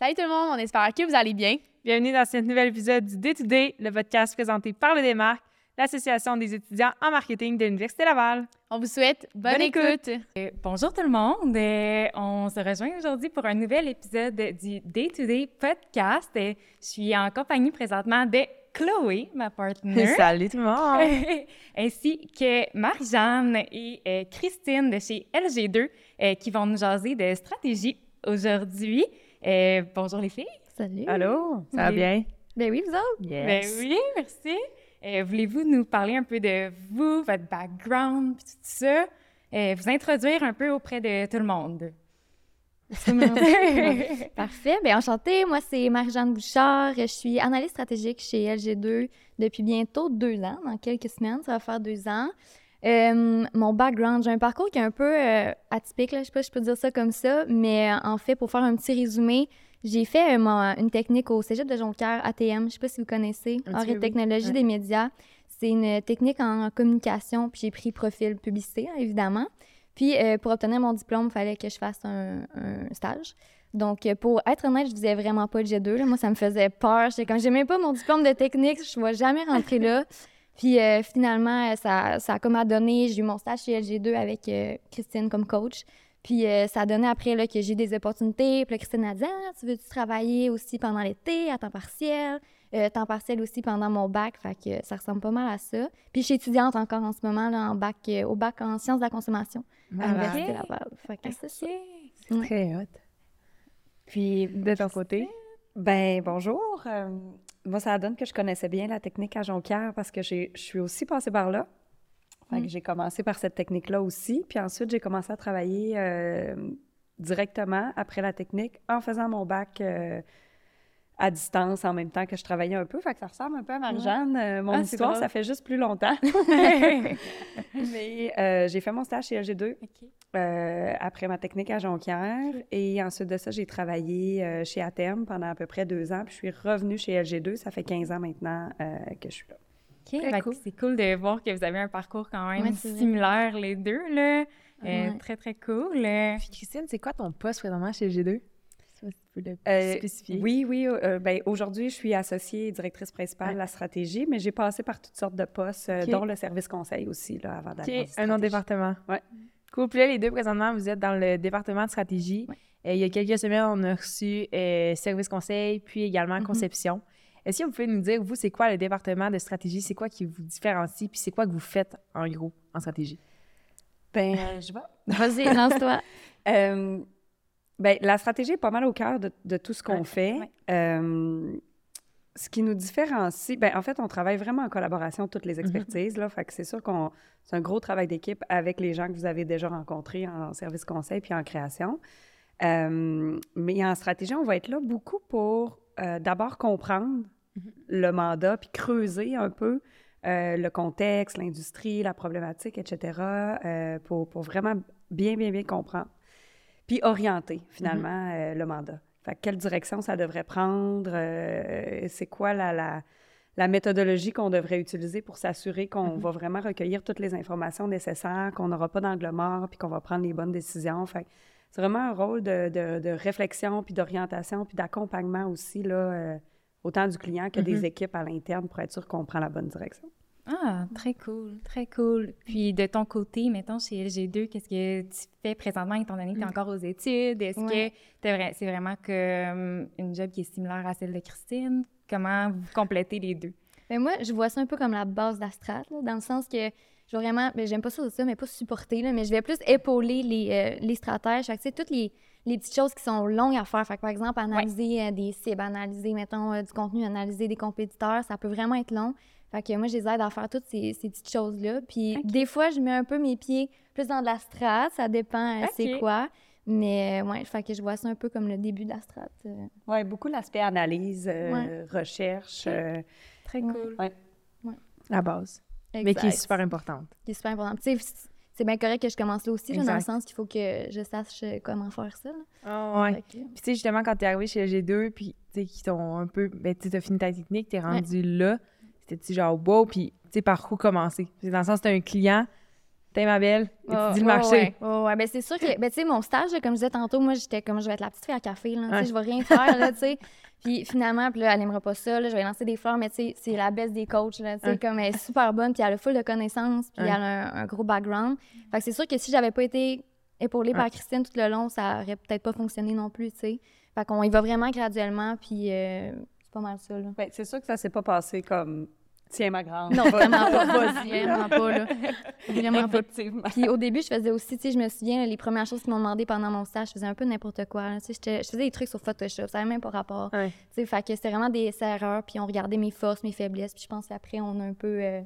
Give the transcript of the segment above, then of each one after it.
Salut tout le monde, on espère que vous allez bien. Bienvenue dans ce nouvel épisode du Day to Day, le podcast présenté par le Démarque, l'Association des étudiants en marketing de l'Université Laval. On vous souhaite bonne, Bonne écoute. écoute. Euh, bonjour tout le monde. Euh, on se rejoint aujourd'hui pour un nouvel épisode du Day to Day podcast. Euh, je suis en compagnie présentement de Chloé, ma partenaire. Salut tout le monde! ainsi que Marie-Jeanne et euh, Christine de chez LG2 euh, qui vont nous jaser de stratégie aujourd'hui. Euh, bonjour les filles. Salut. Allô? Ça va bien? Ben oui, vous autres? Yes. Ben oui, merci. Euh, Voulez-vous nous parler un peu de vous, votre background, puis tout ça? Euh, vous introduire un peu auprès de tout le monde. Parfait. Bien, enchantée. Moi, c'est Marie-Jeanne Bouchard. Je suis analyste stratégique chez LG2 depuis bientôt deux ans. Dans quelques semaines, ça va faire deux ans. Euh, mon background, j'ai un parcours qui est un peu euh, atypique, là. je sais pas si je peux dire ça comme ça, mais euh, en fait, pour faire un petit résumé, j'ai fait euh, une technique au Cégep de Jonquière, ATM, je sais pas si vous connaissez, et oui. technologie Ouais. des médias. C'est une technique en communication, puis j'ai pris profil publicité, hein, évidemment. Puis pour obtenir mon diplôme, il fallait que je fasse un, un stage. Donc, pour être honnête, je faisais vraiment pas le G2. là. Moi, ça me faisait peur. J'étais comme, j'ai même pas mon diplôme de technique, je ne vais jamais rentrer là. Puis euh, finalement, euh, ça, ça a comme à donné, j'ai eu mon stage chez LG2 avec euh, Christine comme coach. Puis euh, ça a donné après là, que j'ai eu des opportunités. Puis là, Christine a dit Ah, Tu veux-tu travailler aussi pendant l'été, à temps partiel? Temps partiel aussi pendant mon bac. Fait que ça ressemble pas mal à ça. Puis je suis étudiante encore en ce moment là, en bac, au bac en sciences de la consommation à l'Université Laval. Fait que c'est ça. Ok. Très hot. Puis, de ton côté? Ben bonjour. Moi, ça donne que je connaissais bien la technique à Jonquière parce que je suis aussi passée par là. Fait que j'ai commencé par cette technique-là aussi. Puis ensuite, j'ai commencé à travailler euh, directement après la technique en faisant mon bac euh, à distance en même temps que je travaillais un peu. Fait que ça ressemble un peu à Marie-Jeanne. Euh, mon Ah, histoire, ça fait juste plus longtemps. Mais euh, j'ai fait mon stage chez LG2 Ok. euh, après ma technique à Jonquière. Et ensuite de ça, j'ai travaillé euh, chez Atem pendant à peu près deux ans. Puis je suis revenue chez LG2. Ça fait 15 ans maintenant euh, que je suis là. OK, Très fait que cool. c'est cool de voir que vous avez un parcours quand même Ouais, similaire les deux, là. Euh, Ouais. Très, très cool. Puis, Christine, c'est quoi ton poste présentement chez G2? Si tu peux le Euh, spécifier. Oui, oui. euh, ben, Aujourd'hui, je suis associée et directrice principale Ouais. de la stratégie, mais j'ai passé par toutes sortes de postes, euh, dont le service conseil aussi, là, avant d'aller en un autre département. Ouais. Cool. Puis là, les deux, présentement, vous êtes dans le département de stratégie. Ouais. Euh, il y a quelques semaines, on a reçu euh, service conseil, puis également Mhm. conception. Est-ce que vous pouvez nous dire, vous, c'est quoi le département de stratégie? C'est quoi qui vous différencie? Puis c'est quoi que vous faites, en gros, en stratégie? Ben, euh, je vais. Vas-y, lance-toi. Euh, ben, la stratégie est pas mal au cœur de, de tout ce qu'on Ouais, fait. ouais. Euh, ce qui nous différencie, ben, en fait, on travaille vraiment en collaboration, toutes les expertises. là, fait que c'est sûr qu'on c'est un gros travail d'équipe avec les gens que vous avez déjà rencontrés en service conseil puis en création. Euh, mais en stratégie, on va être là beaucoup pour euh, d'abord comprendre le mandat puis creuser un peu euh, le contexte, l'industrie, la problématique, etc., euh, pour, pour vraiment bien, bien, bien comprendre. Puis orienter, finalement, euh, le mandat. Fait que quelle direction ça devrait prendre, euh, c'est quoi la, la, la méthodologie qu'on devrait utiliser pour s'assurer qu'on va vraiment recueillir toutes les informations nécessaires, qu'on n'aura pas d'angle mort, puis qu'on va prendre les bonnes décisions. Fait c'est vraiment un rôle de, de- de réflexion, puis d'orientation, puis d'accompagnement aussi, là, euh, autant du client que des équipes à l'interne pour être sûr qu'on prend la bonne direction. Ah, très cool, très cool. Puis de ton côté, mettons, chez LG2, qu'est-ce que tu fais présentement étant donné que tu es encore aux études? Est-ce Ouais. que c'est vraiment comme une job qui est similaire à celle de Christine? Comment vous complétez les deux? Ben moi, je vois ça un peu comme la base d'Astrat, dans le sens que je vais vraiment, ben j'aime pas ça, ça, mais pas supporter, là, mais je vais plus épauler les, euh, les stratèges. Fait que, tu sais, toutes les, les petites choses qui sont longues à faire. Fait que, par exemple, analyser euh, des cibles, analyser, mettons, euh, du contenu, analyser des compétiteurs, ça peut vraiment être long. Fait que moi, je les aide à faire toutes ces, ces petites choses-là. Puis des fois, je mets un peu mes pieds plus dans de la strat, ça dépend euh, c'est quoi. Mais euh, ouais, fait que je vois ça un peu comme le début de la strat. euh. Oui, beaucoup l'aspect analyse, euh, Ouais. recherche. euh, Très Ouais. cool. La base. Mais qui est super importante. qui est super important. Tu sais, c'est bien correct que je commence là aussi, là, dans le sens qu'il faut que je sache comment faire ça. là. Ah ouais. Que- Puis tu sais, justement, quand t'es arrivé chez G2, puis tu sais, qui t'ont un peu... Ben, tu t'as fini ta technique, t'es rendu là, c'était-tu genre wow, puis tu sais, par où commencer? Dans le sens, t'as un client, T'es ma belle, Oh, étudie le ouais, marché. Ouais, ouais, ouais. Ben, c'est sûr que, ben, tu sais, mon stage, comme je disais tantôt, moi, j'étais comme, je vais être la petite fille à café, là. Tu sais, Ouais. je vais rien faire, là, tu sais. Puis finalement, puis là, elle n'aimera pas ça, là, je vais lancer des fleurs, mais tu sais, c'est la baisse des coachs, là, tu sais, Ouais. comme elle est super bonne, puis elle a full de connaissances, puis Ouais. elle a un, un gros background. Fait que c'est sûr que si j'avais pas été épaulée par. Christine tout le long, ça aurait peut-être pas fonctionné non plus, tu sais. Fait qu'on y va vraiment graduellement, puis euh, c'est pas mal ça, là. Ben, c'est sûr que ça s'est pas passé comme tiens ma grande. Non, vraiment pas, vraiment pas, là. Vraiment pas. Effectivement. Puis au début, je faisais aussi, tu sais, je me souviens, les premières choses qu'ils m'ont demandé pendant mon stage, je faisais un peu n'importe quoi. Tu sais, je faisais des trucs sur Photoshop, ça n'avait même pas rapport. Ouais. Tu sais, fait que c'était vraiment des erreurs, puis on regardait mes forces, mes faiblesses, puis je pense qu'après, on a un peu euh,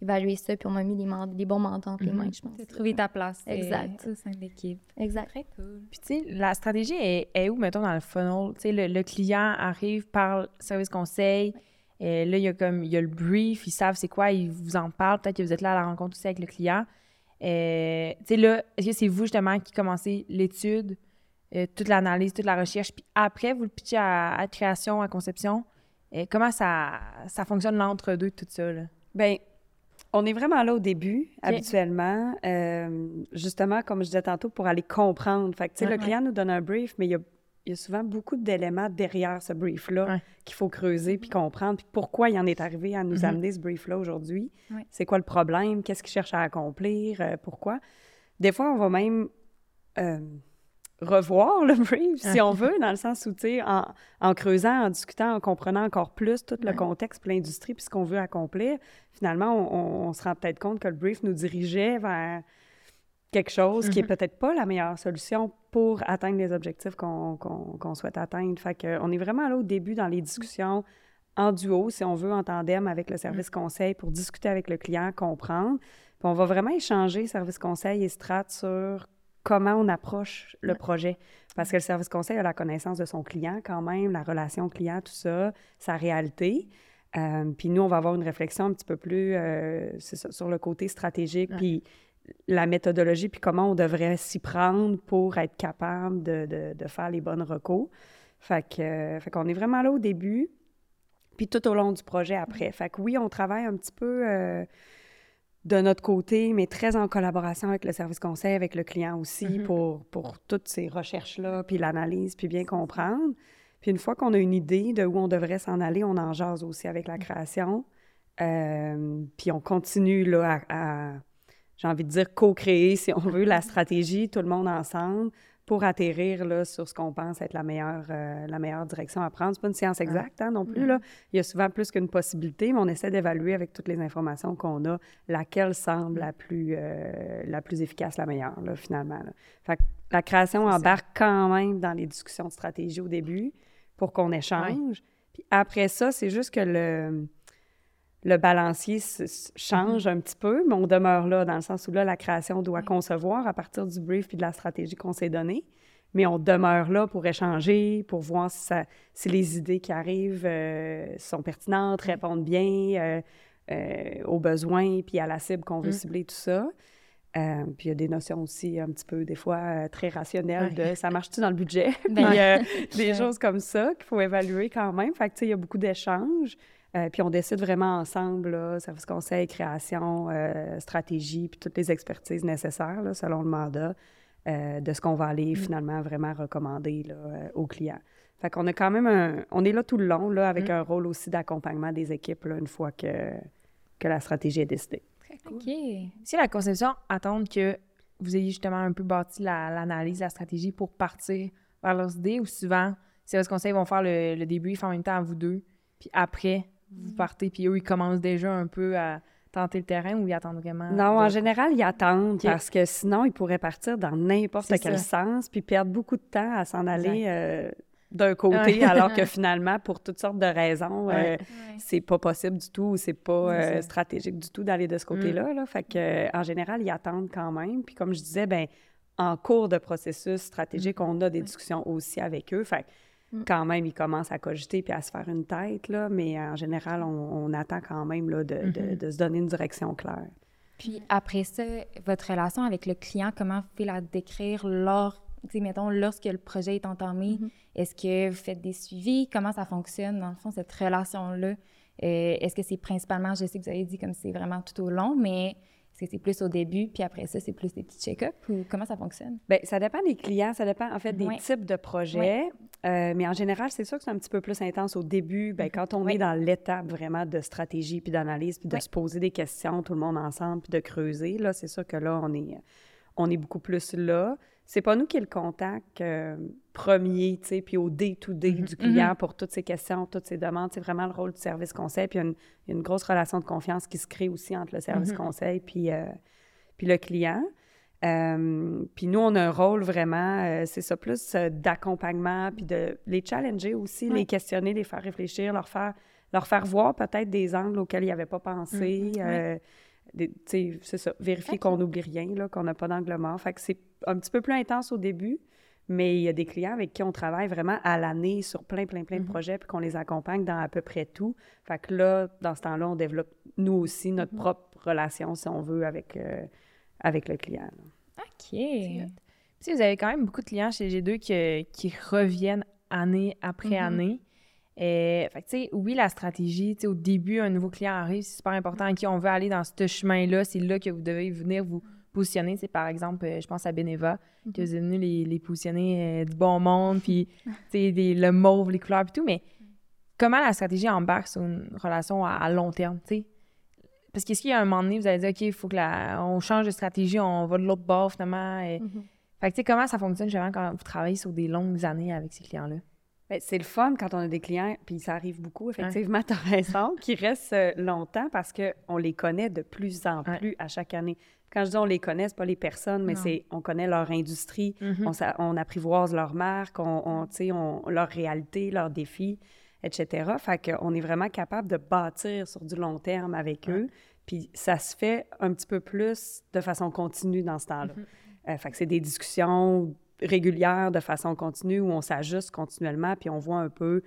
évalué ça, puis on m'a mis les, les bons mandats entre les mains, je pense. Tu as trouvé ta place euh, Exact. au sein de l'équipe. Exact. Très cool. Puis, tu sais, la stratégie est, est où, mettons, dans le funnel? Tu sais, le, le client arrive par service conseil. Et là, il y a comme, il y a le brief, ils savent c'est quoi, ils vous en parlent. Peut-être que vous êtes là à la rencontre aussi avec le client. Euh, tu sais, là, est-ce que c'est vous, justement, qui commencez l'étude, euh, toute l'analyse, toute la recherche, puis après, vous le pitchez à, à création, à conception? Et comment ça, ça fonctionne l'entre-deux, tout ça, là? Ben, on est vraiment là au début, habituellement, euh, justement, comme je disais tantôt, pour aller comprendre. Fait que, tu sais, le client nous donne un brief, mais il y a, il y a souvent beaucoup d'éléments derrière ce brief-là Ouais. qu'il faut creuser puis comprendre. Puis pourquoi il en est arrivé à nous Mhm. amener ce brief-là aujourd'hui? Ouais. C'est quoi le problème? Qu'est-ce qu'il cherche à accomplir? Euh, pourquoi? Des fois, on va même euh, revoir le brief, si on veut, dans le sens où, tu sais, en, en creusant, en discutant, en comprenant encore plus tout le Ouais. contexte, puis l'industrie, puis ce qu'on veut accomplir, finalement, on, on- on se rend peut-être compte que le brief nous dirigeait vers quelque chose qui est peut-être pas la meilleure solution pour atteindre les objectifs qu'on qu'on- qu'on souhaite atteindre. Fait que, on est vraiment là au début dans les discussions en duo, si on veut, en tandem avec le service conseil pour discuter avec le client, comprendre. Puis on va vraiment échanger service conseil et strat sur comment on approche le projet. Parce que le service conseil a la connaissance de son client quand même, la relation client, tout ça, sa réalité. Euh, puis nous, on va avoir une réflexion un petit peu plus euh, sur le côté stratégique, Ouais. puis la méthodologie, puis comment on devrait s'y prendre pour être capable de, de- de faire les bonnes recos. Fait que, euh, fait qu'on est vraiment là au début, puis tout au long du projet après. Fait que oui, on travaille un petit peu euh, de notre côté, mais très en collaboration avec le service conseil, avec le client aussi, Mhm. pour, pour toutes ces recherches-là, puis l'analyse, puis bien comprendre. Puis une fois qu'on a une idée de où on devrait s'en aller, on en jase aussi avec la création. Euh, puis on continue là, à, à- j'ai envie de dire, co-créer, si on veut, la stratégie, tout le monde ensemble, pour atterrir là, sur ce qu'on pense être la meilleure, euh, la meilleure direction à prendre. C'est pas une science exacte hein, non plus. Là. Il y a souvent plus qu'une possibilité, mais on essaie d'évaluer avec toutes les informations qu'on a laquelle semble la plus, euh, la plus efficace, la meilleure, là, finalement. là. Fait que la création embarque quand même dans les discussions de stratégie au début pour qu'on échange. Puis après ça, c'est juste que le, le balancier change un petit peu, mais on demeure là, dans le sens où là, la création doit concevoir à partir du brief puis de la stratégie qu'on s'est donnée. Mais on demeure là pour échanger, pour voir si, ça, si les idées qui arrivent euh, sont pertinentes, répondent bien euh, euh, aux besoins puis à la cible qu'on veut Mm. cibler, tout ça. Euh, puis il y a des notions aussi un petit peu, des fois, euh, très rationnelles de ça marche-tu dans le budget? puis euh, des choses comme ça qu'il faut évaluer quand même. Fait que, tu sais, il y a beaucoup d'échanges. Euh, puis on décide vraiment ensemble, là, service conseil, création, euh, stratégie, puis toutes les expertises nécessaires, là, selon le mandat, euh, de ce qu'on va aller finalement vraiment recommander là, euh, aux clients. Fait qu'on a quand même un... On est là tout le long, là, avec Mm. un rôle aussi d'accompagnement des équipes, là, une fois que, que la stratégie est décidée. OK. Si la conception attend que vous ayez justement un peu bâti la- l'analyse, la, stratégie pour partir vers leurs idées, ou souvent, c'est votre conseil vont faire le, le débrief en même temps à vous deux, puis après, vous partez, puis eux, ils commencent déjà un peu à tenter le terrain ou ils attendent vraiment? Non, en général, ils attendent parce que sinon, ils pourraient partir dans n'importe quel ça. sens puis perdre beaucoup de temps à s'en aller euh, d'un côté, alors que finalement, pour toutes sortes de raisons, euh, Ouais. c'est pas possible du tout, c'est pas euh, stratégique du tout d'aller de ce côté-là. là. Fait que, en général, ils attendent quand même. Puis comme je disais, ben en cours de processus stratégique, on a des discussions aussi avec eux. Fait que Mm. quand même, ils commencent à cogiter puis à se faire une tête, là, mais en général, on, on attend quand même là, de, de- de se donner une direction claire. Puis après ça, votre relation avec le client, comment vous pouvez la décrire lors, mettons, lorsque le projet est entamé? Mhm. Est-ce que vous faites des suivis? Comment ça fonctionne, dans le fond, cette relation-là? Euh, Est-ce que c'est principalement, je sais que vous avez dit comme c'est vraiment tout au long, mais c'est plus au début, puis après ça, c'est plus des petits check-ups ou comment ça fonctionne? Bien, ça dépend des clients, ça dépend en fait des Ouais. types de projets. Euh, mais en général, c'est sûr que c'est un petit peu plus intense au début. Bien, quand on Oui. est dans l'étape vraiment de stratégie, puis d'analyse, puis de se poser des questions, tout le monde ensemble, puis de creuser, là, c'est sûr que là, on est, on est beaucoup plus là. C'est pas nous qui est le contact euh, premier, tu sais, puis au day-to-day Mhm. du client pour toutes ces questions, toutes ces demandes. C'est vraiment le rôle du service conseil. Puis il y a une, il y a une grosse relation de confiance qui se crée aussi entre le service conseil puis, euh, puis le client. Euh, puis nous, on a un rôle vraiment, c'est ça, plus d'accompagnement, puis de les challenger aussi, les questionner, les faire réfléchir, leur faire, leur faire voir peut-être des angles auxquels ils n'avaient pas pensé. tu sais, c'est ça, vérifier qu'on n'oublie rien, qu'on n'a pas d'angle mort. Fait que c'est un petit peu plus intense au début, mais il y a des clients avec qui on travaille vraiment à l'année sur plein, plein, plein de projets, puis qu'on les accompagne dans à peu près tout. Fait que là, dans ce temps-là, on développe, nous aussi, notre propre relation, si on veut, avec, euh, avec le client. là. OK. Tu sais, vous avez quand même beaucoup de clients chez G2 qui, qui reviennent année après Mhm. année. Euh, fait que, tu sais, oui, la stratégie, tu sais, au début, un nouveau client arrive, c'est super important à qui on veut aller dans ce chemin-là. C'est là que vous devez venir vous positionner. C'est par exemple, euh, je pense à Beneva, que vous êtes venu les, les positionner euh, du bon monde, puis, des- le mauve, les couleurs, puis tout. Mais comment la stratégie embarque sur une relation à, à long terme, tu sais? Parce qu'est-ce qu'il y a un moment donné, vous allez dire, OK, il faut que la, on change de stratégie, on va de l'autre bord, finalement. et- Mhm. Fait que, tu sais, comment ça fonctionne, justement, quand vous travaillez sur des longues années avec ces clients-là? Ben, c'est le fun quand on a des clients, puis ça arrive beaucoup, effectivement, tu as raison, qui restent euh, longtemps parce qu'on les connaît de plus en Ouais. plus à chaque année. Quand je dis on les connaît, c'est pas les personnes, mais c'est on connaît leur industrie, Mhm. on, apprivoise leur marque, on, on, on- leur réalité, leurs défis, etc. Fait qu'on est vraiment capable de bâtir sur du long terme avec eux. Puis ça se fait un petit peu plus de façon continue dans ce temps-là. Euh, fait que c'est des discussions régulières de façon continue où on s'ajuste continuellement, puis on voit un peu,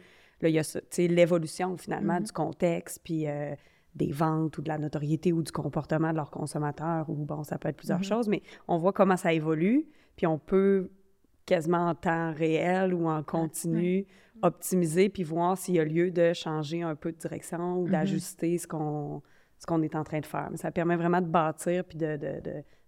l'évolution finalement du contexte, puis euh, des ventes ou de la notoriété ou du comportement de leurs consommateurs, ou bon, ça peut être plusieurs choses, mais on voit comment ça évolue, puis on peut quasiment en temps réel ou en continu optimiser, puis voir s'il y a lieu de changer un peu de direction ou d'ajuster ce qu'on ce qu'on est en train de faire. Mais ça permet vraiment de bâtir puis de,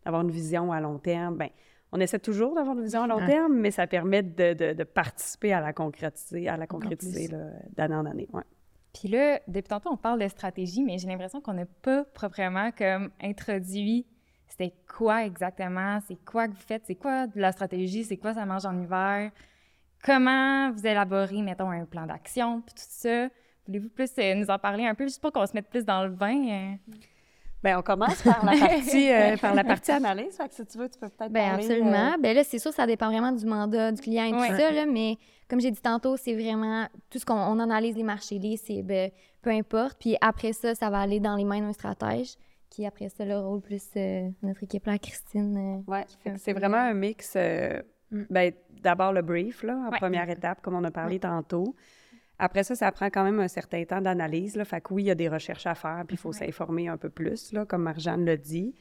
d'avoir une vision à long terme. Bien, on essaie toujours d'avoir une vision à long Ouais. terme, mais ça permet de, de- de participer à la concrétiser, à la concrétiser d'année en année. Ouais. Puis là, depuis tantôt, on parle de stratégie, mais j'ai l'impression qu'on n'a pas proprement comme introduit c'était quoi exactement, c'est quoi que vous faites, c'est quoi de la stratégie, c'est quoi ça mange en hiver, comment vous élaborez, mettons, un plan d'action, puis tout ça. Voulez-vous plus euh, nous en parler un peu, juste pour qu'on se mette plus dans le bain? euh? Bien, on commence par la partie, euh, par la partie analyse. Fait que si tu veux, tu peux peut-être Ben parler, absolument. euh, Ben là, c'est sûr, ça dépend vraiment du mandat du client et tout ça, là, mais comme j'ai dit tantôt, c'est vraiment tout ce qu'on on analyse les marchés ben, peu importe. Puis après ça, ça va aller dans les mains d'un stratège qui, après ça, le rôle plus euh, notre équipe là, Christine. euh, un que c'est vraiment un mix. euh, Mm. ben, D'abord le brief, là, en Ouais. première étape, comme on a parlé tantôt. Après ça, ça prend quand même un certain temps d'analyse. Fait que oui, il y a des recherches à faire, puis il faut s'informer un peu plus, là, comme Marjane l'a dit.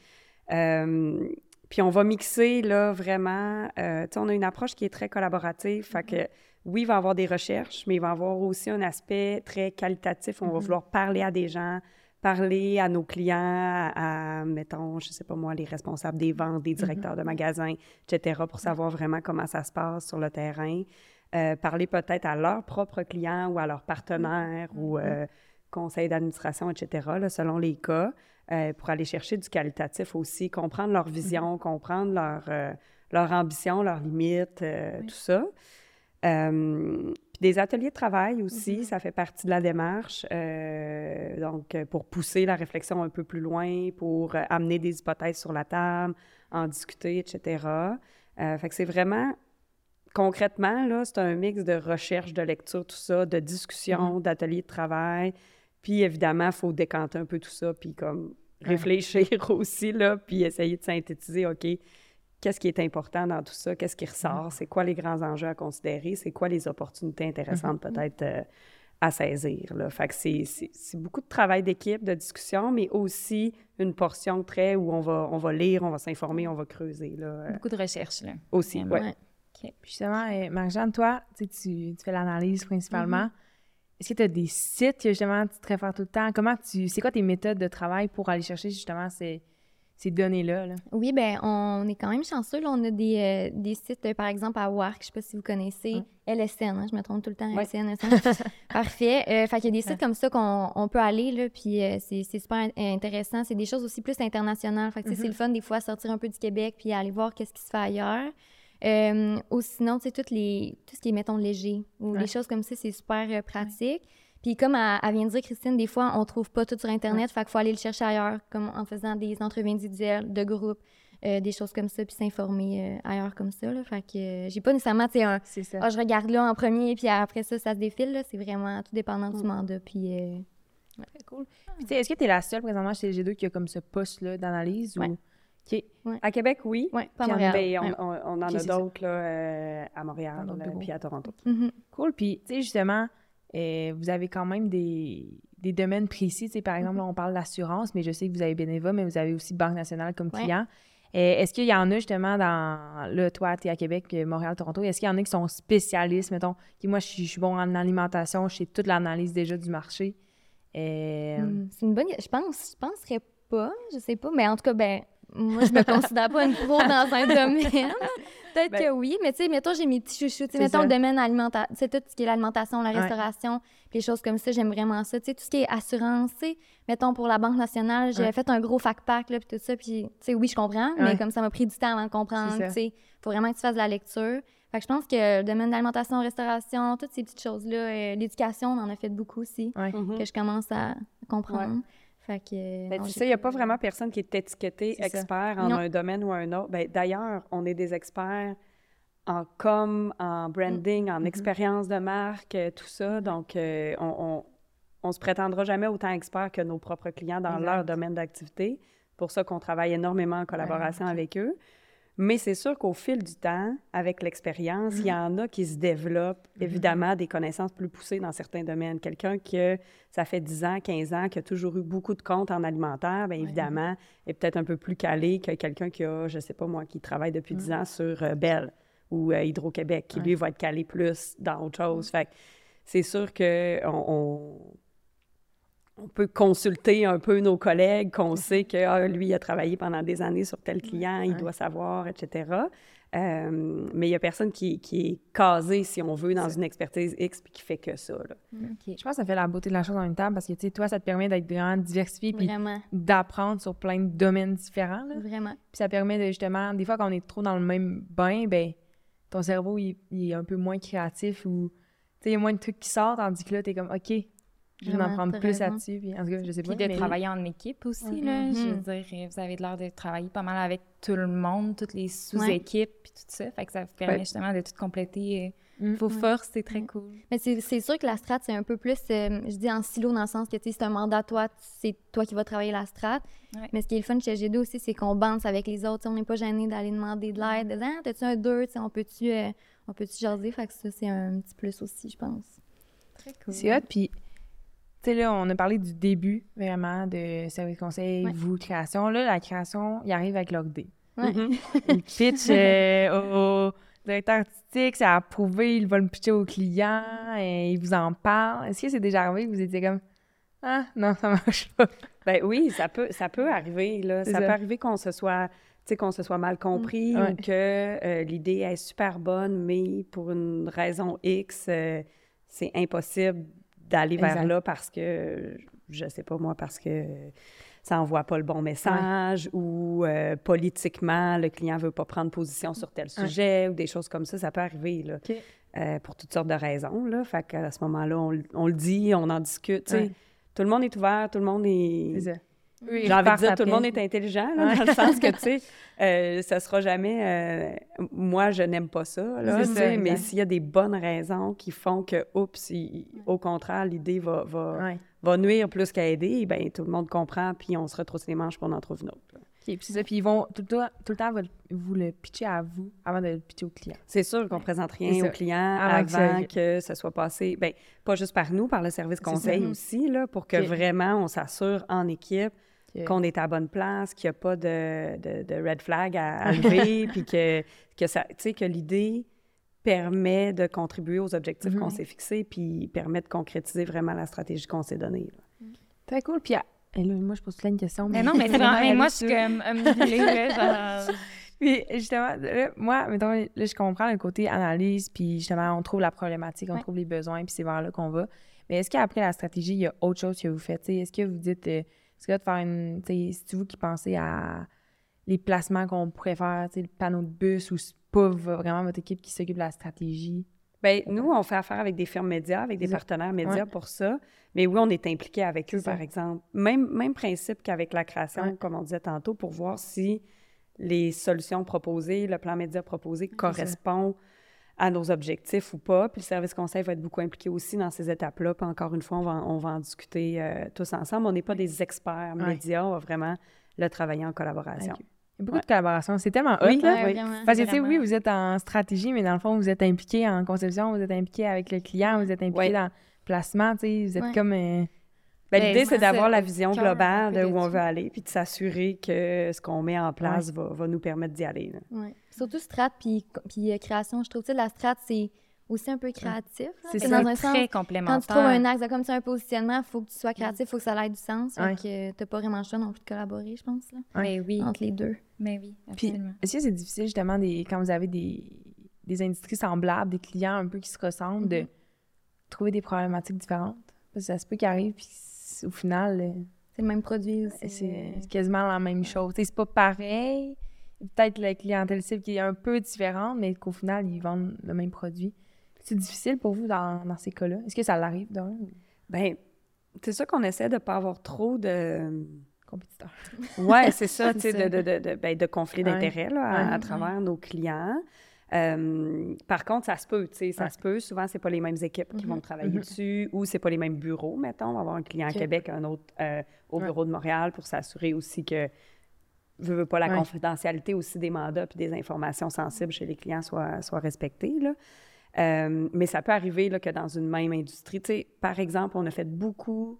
Euh, puis on va mixer là, vraiment. euh, tu sais, on a une approche qui est très collaborative. Fait que oui, il va y avoir des recherches, mais il va y avoir aussi un aspect très qualitatif. On va vouloir parler à des gens, parler à nos clients, à, mettons, je sais pas moi, les responsables des ventes, des directeurs de magasins, etc., pour savoir vraiment comment ça se passe sur le terrain. Euh, parler peut-être à leurs propres clients ou à leurs partenaires ou euh, conseils d'administration, etc., là, selon les cas, euh, pour aller chercher du qualitatif aussi, comprendre leur vision, comprendre leur, euh, leur ambition, leurs limites, tout ça. Puis des ateliers de travail aussi, ça fait partie de la démarche. donc, pour pousser la réflexion un peu plus loin, pour amener des hypothèses sur la table, en discuter, etc. Fait que c'est vraiment, concrètement, là, c'est un mix de recherche, de lecture, tout ça, de discussion, d'ateliers de travail. Puis, évidemment, il faut décanter un peu tout ça, puis comme réfléchir aussi, là, puis essayer de synthétiser, OK, qu'est-ce qui est important dans tout ça, qu'est-ce qui ressort, c'est quoi les grands enjeux à considérer, c'est quoi les opportunités intéressantes peut-être euh, à saisir. Là? Fait que c'est, c'est- c'est beaucoup de travail d'équipe, de discussion, mais aussi une portion très où on va, on va lire, on va s'informer, on va creuser. Là, euh, Beaucoup de recherches, là. aussi, Vraiment. ouais. Puis justement, euh, Marjane, toi, tu, fais l'analyse principalement. Est-ce que tu as des sites que justement tu te réfères tout le temps? Comment tu. C'est quoi tes méthodes de travail pour aller chercher justement ces, ces données-là. là? Oui, ben on est quand même chanceux. là. On a des, euh, des sites, euh, par exemple, à WARC, je sais pas si vous connaissez, LSN, hein, je me trompe tout le temps, Ouais. LSN, LSN. Parfait. Euh, fait qu'il y a des sites comme ça qu'on on peut aller, là, puis c'est c'est super in- intéressant. C'est des choses aussi plus internationales. Fait que, c'est le fun, des fois, sortir un peu du Québec, puis aller voir qu'est-ce qui se fait ailleurs. Euh, ou sinon, tu sais, toutes les, tout ce qui est, mettons, léger, ou Ouais. les choses comme ça, c'est super euh, pratique. Puis comme elle, elle vient de dire, Christine, des fois, on trouve pas tout sur Internet, fait qu'il faut aller le chercher ailleurs, comme en faisant des entrevues individuelles, de groupe, euh, des choses comme ça, puis s'informer euh, ailleurs comme ça. Là. Fait que euh, j'ai pas nécessairement, tu sais, un C'est ça. « Ah, je regarde là en premier, puis après ça, ça se défile ». C'est vraiment tout dépendant du Mm. mandat, puis... Très cool. Puis, tu sais, est-ce que tu es la seule présentement chez G2 qui a comme ce poste-là d'analyse? Ouais. Ou... OK. À Québec, oui. ouais, pas à Puis Montréal. Ben, on, Ouais. on- on en a d'autres là, euh, à Montréal bureaux. puis à Toronto. Mhm. Cool. Puis, tu sais, justement, euh, vous avez quand même des, des domaines précis. Tu sais, par exemple, là, on parle d'assurance, mais je sais que vous avez Beneva, mais vous avez aussi Banque nationale comme client. Euh, est-ce qu'il y en a justement dans. Là, toi, tu es à Québec, Montréal, Toronto. Est-ce qu'il y en a qui sont spécialistes, mettons, qui, moi, je suis, je suis bon en alimentation, je sais toute l'analyse déjà du marché. Hmm, C'est une bonne... Je pense, je penserais pas, je sais pas, mais en tout cas, ben... Moi, je me considère pas une pro dans un domaine. Peut-être Ben- que oui, mais tu sais, mettons, j'ai mes petits chouchous. Tu sais, C'est mettons, ça. le domaine alimentaire, c'est tout ce qui est l'alimentation, la restauration, puis les choses comme ça, j'aime vraiment ça. Tu sais, tout ce qui est assurance, tu sais, mettons, pour la Banque nationale, j'avais Ouais. fait un gros fac-pack, là, puis tout ça, puis, tu sais, oui, je comprends, Ouais. mais comme ça m'a pris du temps avant de comprendre, tu sais, faut vraiment que tu fasses de la lecture. Fait que je pense que le domaine de l'alimentation, restauration, toutes ces petites choses-là, euh, l'éducation, on en a fait beaucoup aussi, ouais. Que je commence à comprendre. Fait que... Ben, non, tu sais, il n'y a pas vraiment personne qui est étiqueté ça. expert en Non. un domaine ou un autre. Ben, D'ailleurs, on est des experts en com, en branding, en Mhm. expérience de marque, euh, tout ça. Donc, euh, on, on, on se prétendra jamais autant expert que nos propres clients dans Exact. leur domaine d'activité. pour ça qu'on travaille énormément en collaboration avec eux. Mais c'est sûr qu'au fil du temps, avec l'expérience, il y en a qui se développent, évidemment, des connaissances plus poussées dans certains domaines. Quelqu'un qui, ça fait 10 ans, 15 ans, qui a toujours eu beaucoup de comptes en alimentaire, bien évidemment, est peut-être un peu plus calé que quelqu'un qui a, je sais pas moi, qui travaille depuis 10 ans sur euh, Bell ou euh, Hydro-Québec, qui, lui, va être calé plus dans autre chose. Fait que c'est sûr qu'on on, on peut consulter un peu nos collègues, qu'on sait que ah, lui, il a travaillé pendant des années sur tel client, il doit savoir, etc. Euh, mais il n'y a personne qui, qui est casé, si on veut, dans une expertise X puis qui fait que ça. là. Je pense que ça fait la beauté de la chose en même temps parce que, tu sais, toi, ça te permet d'être vraiment diversifié puis d'apprendre sur plein de domaines différents. là. vraiment. Puis ça permet de, justement, des fois, quand on est trop dans le même bain, ben ton cerveau, il, il est un peu moins créatif ou, tu sais, il y a moins de trucs qui sortent, tandis que là, t'es comme, OK, je vais en Vraiment, prendre plus là-dessus. Puis, en tout cas, je sais Puis pas. de mais- travailler en équipe aussi, là. Je veux Mhm. dire, euh, vous avez l'air de travailler pas mal avec tout le monde, toutes les sous-équipes, puis tout ça. Fait que ça vous permet Ouais. justement de tout compléter euh, Mm. vos Ouais. forces. C'est très cool. Mais c'est c'est sûr que la strat, c'est un peu plus, euh, je dis en silo, dans le sens que tu sais, c'est un mandat toi, c'est toi qui vas travailler la strat. Ouais. Mais ce qui est le fun chez G2 aussi, c'est qu'on bande avec les autres. Tu On n'est pas gêné d'aller demander de l'aide. de dire, Ah, t'as-tu un 2? On peut-tu euh, on peut jaser? Fait que ça, c'est un petit plus aussi, je pense. Très cool. C'est hot. Puis, tu sais, là, on a parlé du début, vraiment, de service conseil, Ouais. vous, création. Là, la création, il arrive avec l'OCDE. Ouais. Mhm. Il pitch euh, au, directeur artistique, c'est approuvé, il va le pitcher au client, et il vous en parle. Est-ce que c'est déjà arrivé que vous étiez comme Ah, non, ça marche pas? Ben oui, ça peut, ça peut arriver. Là. Ça, ça. peut arriver qu'on se soit, tu sais, qu'on se soit mal compris Mm. Ouais. ou que euh, l'idée est super bonne, mais pour une raison X, euh, c'est impossible d'aller vers là parce que, je sais pas moi, parce que ça envoie pas le bon message ou euh, politiquement, le client veut pas prendre position sur tel Ouais. sujet ou des choses comme ça. Ça peut arriver, là. Euh, pour toutes sortes de raisons, là. Fait qu'à ce moment-là, on, on le dit, on en discute. Ouais. Tout le monde est ouvert, tout le monde est... J'ai envie de dire, tout le monde est intelligent, là, Ouais. dans le sens que, tu sais, euh, ça sera jamais... euh, moi, je n'aime pas ça, là, ça, mais s'il y a des bonnes raisons qui font que, oups, il- au contraire, l'idée va, va, Ouais. va nuire plus qu'à aider, bien, tout le monde comprend, puis on se retrousse les manches pour en trouver une autre. là. OK, puis c'est ça. Puis ils vont tout le temps, tout le temps vous le- pitcher à vous avant de le pitcher au client. C'est sûr qu'on présente C'est rien au client Avant avant, que ça- soit passé, ben pas juste par nous, par le service conseil aussi, là, pour que vraiment on s'assure en équipe Qu'on est à la bonne place, qu'il n'y a pas de, de- de red flag à, lever, puis que, que, ça, tu sais, que l'idée permet de contribuer aux objectifs Mhm. qu'on s'est fixés, puis permet de concrétiser vraiment la stratégie qu'on s'est donnée. là. Très cool. Puis à- Et là, moi, je pose plein de questions. Mais non, mais c'est vraiment. mais moi, je suis comme omnibulée, là, genre. sur- Puis, justement, là, moi, mettons, là, je comprends le côté analyse, puis justement, on trouve la problématique, on Ouais. trouve les besoins, puis c'est vers là qu'on va. Mais est-ce qu'après la stratégie, il y a autre chose que vous faites? Est-ce que vous dites, euh, est-ce que de faire une. C'est vous qui pensez à les placements qu'on pourrait faire, tu sais, le panneau de bus, ou c'est pas vraiment votre équipe qui s'occupe de la stratégie? Bien, nous, on fait affaire avec des firmes médias, avec des C'est partenaires médias Ouais. pour ça. Mais oui, on est impliqué avec eux, C'est par exemple. Même, même principe qu'avec la création, Ouais. comme on disait tantôt, pour voir si les solutions proposées, le plan média proposé correspond à nos objectifs ou pas. Puis le service conseil va être beaucoup impliqué aussi dans ces étapes-là. Puis encore une fois, on va, on va en discuter euh, tous ensemble. On n'est pas des experts Ouais. médias, on va vraiment le travailler en collaboration. Il y a beaucoup Ouais. de collaboration. C'est tellement hot, Oui, là. Oui. vraiment. Parce que, tu sais, oui, vous êtes en stratégie, mais dans le fond, vous êtes impliqué en conception, vous êtes impliqué avec le client, vous êtes impliqué Ouais. dans le placement, tu sais, vous êtes comme... euh, Ben, Ben, L'idée, c'est d'avoir la vision globale de où on veut aller, puis de s'assurer que ce qu'on met en place va, va nous permettre d'y aller. là. Ouais. Surtout strat puis, puis euh, création, je trouve. Sais, la strat, c'est aussi un peu créatif. C'est ça. dans un sens. très Quand complémentaire. tu trouves un axe, comme tu as un positionnement, il faut que tu sois créatif, il faut que ça ait du sens. Ouais. Donc, tu n'as pas vraiment le choix non plus de collaborer, je pense, là, Mais oui, entre les deux. mais oui, Puis, absolument. est-ce que c'est difficile, justement, des, quand vous avez des, des industries semblables, des clients un peu qui se ressemblent, de trouver des problématiques différentes? Parce que ça se peut qu'il arrive, puis au final, euh, C'est le même produit aussi. c'est c'est quasiment la même chose. Tu sais, c'est pas pareil. Peut-être la clientèle cible qui est un peu différente, mais qu'au final, ils vendent le même produit. C'est difficile pour vous dans, dans ces cas-là? Est-ce que ça l'arrive d'un Ben, c'est sûr qu'on essaie de ne pas avoir trop de. compétiteur? Ouais, c'est ça, tu sais, de, de, de, de, ben, de conflits Ouais. d'intérêts à, travers nos clients. Euh, par contre, ça se peut, tu sais, ça se peut. Souvent, c'est pas les mêmes équipes qui vont travailler Mhm. dessus ou c'est pas les mêmes bureaux, mettons. On va avoir un client Ok. à Québec, un autre euh, au bureau de Montréal pour s'assurer aussi que veut, veut pas la Ouais. confidentialité aussi des mandats puis des informations sensibles chez les clients soit, soit respectée, là. Euh, mais ça peut arriver là, que dans une même industrie, tu sais, par exemple, on a fait beaucoup,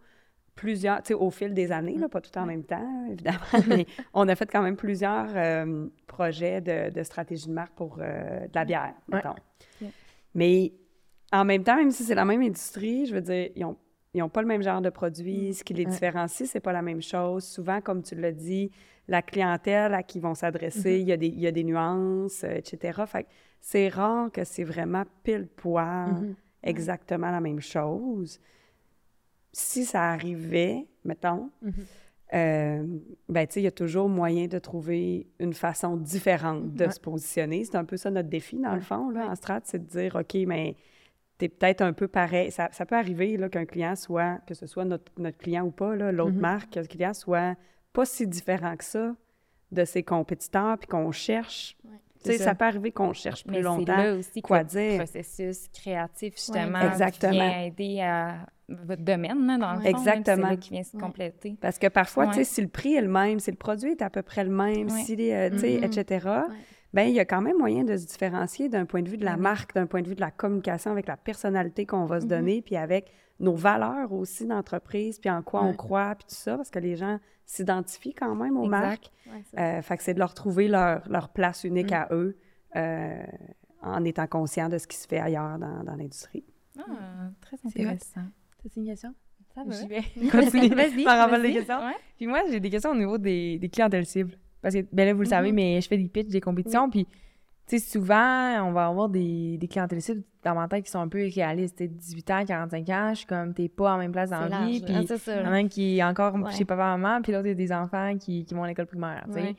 plusieurs, tu sais, au fil des années, là, pas tout en même temps, évidemment, mais on a fait quand même plusieurs euh, projets de, de stratégie de marque pour euh, de la bière, Ouais. mettons. Mais en même temps, même si c'est la même industrie, je veux dire, ils ont ils n'ont pas le même genre de produit. Ce qui les Ouais. différencie, c'est pas la même chose. Souvent, comme tu l'as dit, la clientèle à qui ils vont s'adresser, il y a des- il y, a des nuances, euh, etc. Fait c'est rare que c'est vraiment pile poil Mhm. exactement la même chose. Si ça arrivait, mettons, Mhm. euh, ben, tu sais, il y a toujours moyen de trouver une façon différente de se positionner. C'est un peu ça notre défi, dans le fond, là, en strat, c'est de dire, OK, mais t'es peut-être un peu pareil. Ça, ça peut arriver là, qu'un client soit, que ce soit notre, notre client ou pas, l'autre marque, que le client soit pas si différent que ça de ses compétiteurs, puis qu'on cherche. Ouais. Tu sais, C'est ça. ça. peut arriver qu'on cherche plus Mais c'est longtemps. là aussi quoi que dire. le processus créatif, justement, Exactement. vient aider à votre domaine, là, dans le fond. là, puis Exactement. Là qui vient se Ouais. compléter. Parce que parfois, tu sais, Ouais. si le prix est le même, si le produit est à peu près le même, Ouais. si les, euh, tu sais, Mhm. etc., Ouais. ben il y a quand même moyen de se différencier d'un point de vue de la oui. marque, d'un point de vue de la communication avec la personnalité qu'on va se Mhm. donner, puis avec nos valeurs aussi d'entreprise, puis en quoi on croit, puis tout ça, parce que les gens s'identifient quand même aux Exact. marques. Ouais. Euh, fait que c'est de leur trouver leur, leur place unique Mm. à eux euh, en étant conscient de ce qui se fait ailleurs dans, dans l'industrie. Ah, très C'est intéressant. Une question? Ça va. J'y vais. Continue. Vas-y. Par rapport les questions. Ouais. Puis moi, j'ai des questions au niveau des, des clientèles cibles. Parce que, ben là, vous le savez, Mhm. mais je fais des pitchs, des compétitions, puis, tu sais, souvent, on va avoir des, des clientèles cibles dans ma tête qui sont un peu irréalistes. Tu sais, 18 ans, 45 ans, je suis comme, t'es pas en même place dans la vie, puis Ah, il y en a un qui est encore Ouais. chez papa-maman, puis l'autre, il y a des enfants qui, qui vont à l'école primaire, tu sais. Ouais.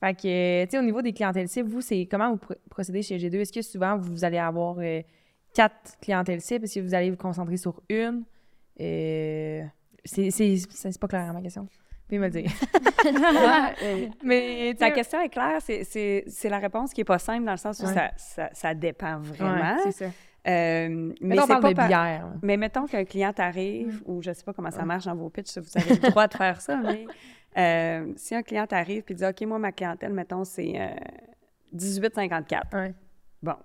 Fait que, tu sais, au niveau des clientèles cibles, vous, c'est comment vous pro- procédez chez G2? Est-ce que souvent, vous allez avoir euh, quatre clientèles cibles? Est-ce que vous allez vous concentrer sur une? Euh, c'est pas clair, ma question. Pouvez me le dire. Mais, Ta question est claire, c'est- c'est c'est la réponse qui est pas simple dans le sens où Ouais. ça, ça, ça dépend vraiment. ouais, c'est ça. Euh, mais c'est pas de par- bière. Mais mettons qu'un client t'arrive, ou je sais pas comment ça marche dans vos pitchs, vous avez le droit de faire ça, mais euh, si un client t'arrive et dit OK, moi, ma clientèle, mettons, c'est euh, 18-54. Ouais. Bon.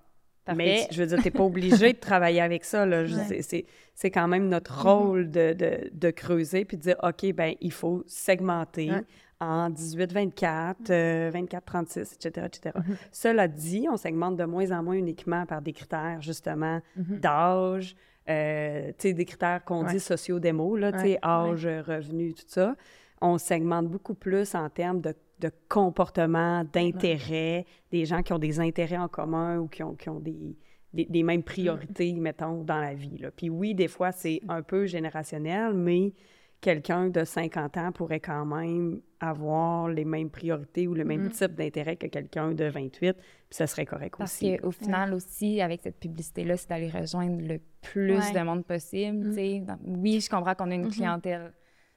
Parfait. Mais je veux dire, t'es pas obligé de travailler avec ça. Là. Ouais. c'est- quand même notre rôle de, de, de creuser puis de dire OK, ben il faut segmenter Ouais. en 18-24, euh, 24-36, etc., etc. Cela dit, on segmente de moins en moins uniquement par des critères, justement, d'âge, euh, tu des critères qu'on Ouais. dit sociaux-démo, là, tu âge, revenu, tout ça. On segmente beaucoup plus en termes de, de comportement, d'intérêt, des gens qui ont des intérêts en commun ou qui ont, qui ont des, des, des mêmes priorités, mettons, dans la vie. Là. Puis oui, des fois, c'est un peu générationnel, mais quelqu'un de 50 ans pourrait quand même avoir les mêmes priorités ou le même type d'intérêt que quelqu'un de 28, puis ça serait correct Parce aussi. qu'au final aussi, avec cette publicité-là, c'est d'aller rejoindre le plus Ouais. de monde possible. Dans- Oui, je comprends qu'on a une clientèle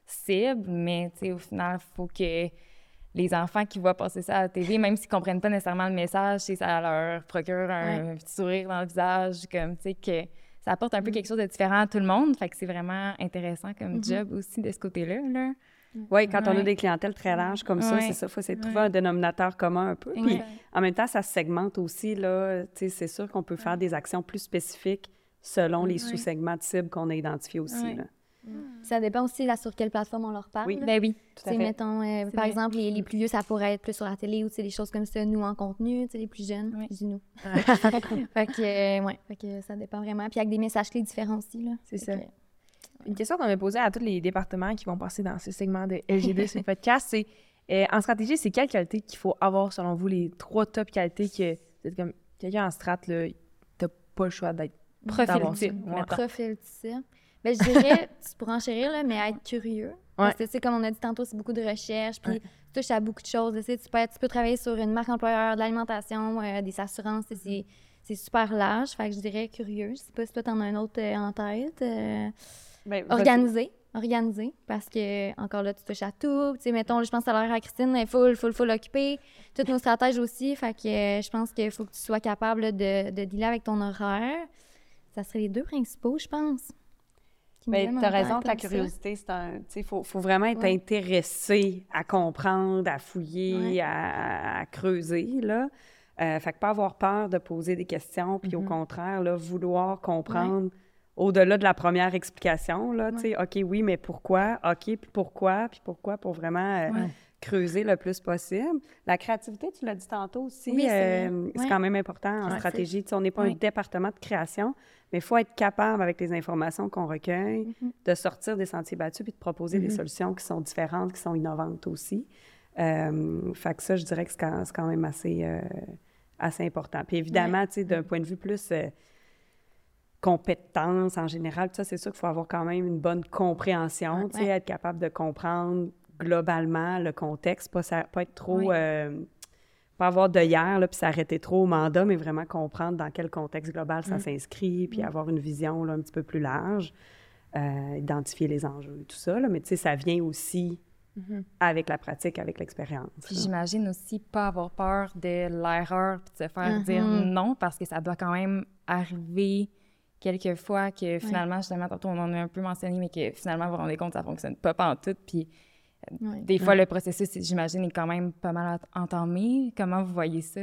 cible, mais tu sais, au final, il faut que les enfants qui voient passer ça à la télé, même s'ils comprennent pas nécessairement le message, ça leur procure un petit sourire dans le visage, comme, tu sais, que ça apporte un peu quelque chose de différent à tout le monde. Fait que c'est vraiment intéressant comme job aussi de ce côté-là, là. Oui, quand on a des clientèles très larges comme ça, c'est ça, il faut essayer de trouver un dénominateur commun un peu. Puis en même temps, ça se segmente aussi, là. Tu sais, c'est sûr qu'on peut faire des actions plus spécifiques selon les sous-segments de cibles qu'on a identifiés aussi, Ouais. là. Ça dépend aussi là, sur quelle plateforme on leur parle. Oui. là. Ben oui. Tout à fait. mettons, euh, par vrai. exemple, les, les plus vieux, ça pourrait être plus sur la télé ou des choses comme ça, nous en contenu, les plus jeunes, Oui. je dis nous. fait que, euh, ouais, fait que ça dépend vraiment. Puis avec des messages clés différents aussi, là. C'est Fait ça. que- Une question qu'on a posée à tous les départements qui vont passer dans ce segment de LG2 sur le podcast, c'est euh, en stratégie, c'est quelle qualité qu'il faut avoir selon vous, les trois top qualités que vous êtes comme quelqu'un en strat, là, t'as pas le choix d'être Profil type, Ouais. Profil type. Ben, je dirais, pourras enchérir, là, mais être curieux. Parce que, tu sais, comme on a dit tantôt, c'est beaucoup de recherche, puis Ouais. tu touches à beaucoup de choses. Tu sais, tu peux, être- tu peux travailler sur une marque employeur, de l'alimentation, euh, des assurances, sais, c'est- c'est super large. Fait que je dirais curieux. Je sais pas si toi, t'en as un autre euh, en tête. euh, Ben, organisé. Organisé. Parce que, encore là, tu touches à tout. Tu sais, mettons, je pense à l'heure à Christine, elle est full, full, full occupée. Toutes nos stratèges aussi. Fait que je pense qu'il faut que tu sois capable de, de dealer avec ton horaire. Ça serait les deux principaux, je pense. Qui me Ben, viennent tu as en raison que la curiosité, c'est un. Tu sais, il faut, faut vraiment être Ouais. intéressé à comprendre, à fouiller, Ouais. à, à creuser, là. Euh, fait que pas avoir peur de poser des questions, puis au Mm-hmm. contraire, là, vouloir comprendre au-delà de la première explication, là, tu sais, OK, oui, mais pourquoi? OK, puis pourquoi? Puis pourquoi? Pour vraiment euh, creuser le plus possible. La créativité, tu l'as dit tantôt aussi, Oui, c'est euh, Ouais. quand même important en Ouais, stratégie. Tu sais, on n'est pas un département de création, mais il faut être capable, avec les informations qu'on recueille, Mm-hmm. de sortir des sentiers battus puis de proposer des solutions qui sont différentes, qui sont innovantes aussi. Euh, fait que ça, je dirais que c'est quand, c'est quand même assez, euh, assez important. Puis évidemment, tu sais, d'un point de vue plus euh, compétence en général, ça, c'est sûr qu'il faut avoir quand même une bonne compréhension, tu sais, être capable de comprendre globalement le contexte, pas, ça- pas être trop... Oui. euh, pas avoir de hier, là, puis s'arrêter trop au mandat, mais vraiment comprendre dans quel contexte global ça s'inscrit, puis avoir une vision là, un petit peu plus large, euh, identifier les enjeux et tout ça. Là, mais tu sais, ça vient aussi avec la pratique, avec l'expérience. Puis j'imagine aussi pas avoir peur de l'erreur puis de se faire dire Mhm. non parce que ça doit quand même arriver quelquefois que finalement, justement, tantôt on en a un peu mentionné, mais que finalement, vous vous rendez compte que ça fonctionne pas en tout. Puis Ouais. des fois, le processus, j'imagine, est quand même pas mal entamé. Comment vous voyez ça,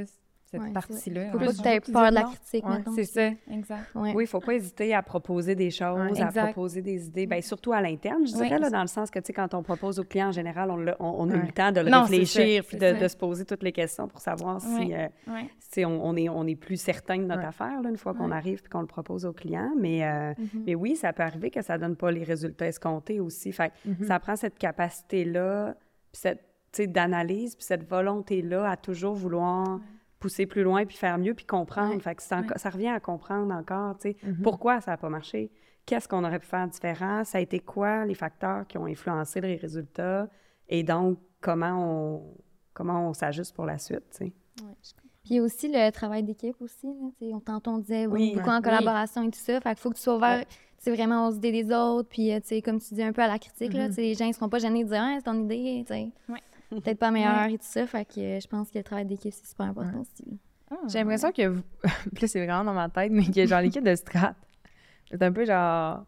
cette Ouais, partie-là? Faut Ouais. pas que tu aies peur de la critique, Ouais. C'est ça, exact. Ouais. Oui, il ne faut pas hésiter à proposer des choses, Ouais. à Exact. proposer des idées, bien, surtout à l'interne, je dirais, là, dans le sens que, tu sais, quand on propose au client, en général, on, l'a- on- on a eu le temps de le Non, réfléchir puis de, se poser toutes les questions pour savoir si, euh, Ouais. si on, on est, on est plus certain de notre Ouais. affaire, là, une fois qu'on arrive puis qu'on le propose au client. Mais, euh, Mm-hmm. mais oui, ça peut arriver que ça ne donne pas les résultats escomptés aussi. Fait que Mm-hmm. ça prend cette capacité-là, puis cette tu sais, d'analyse, puis cette volonté-là à toujours vouloir pousser plus loin, puis faire mieux, puis comprendre. Fait que c'est ça revient à comprendre encore, tu sais, pourquoi ça n'a pas marché, qu'est-ce qu'on aurait pu faire différent, ça a été quoi les facteurs qui ont influencé les résultats, et donc comment on, comment on s'ajuste pour la suite, tu sais. Puis il y a aussi le travail d'équipe aussi. Là, tu sais, on, tantôt, on disait oui, Oui, beaucoup en oui. collaboration et tout ça. Fait qu'il faut que tu sois ouvert tu sais, vraiment aux idées des autres. Puis, euh, tu sais, comme tu dis, un peu à la critique. là, tu sais, les gens ne seront pas gênés de dire ah, c'est ton idée. tu sais. Ouais. Peut-être pas meilleure et tout ça. Fait que je pense que le travail d'équipe, c'est super important aussi. Ah, J'ai l'impression que vous... Puis là, c'est vraiment dans ma tête, mais que genre l'équipe de strat, c'est un peu genre...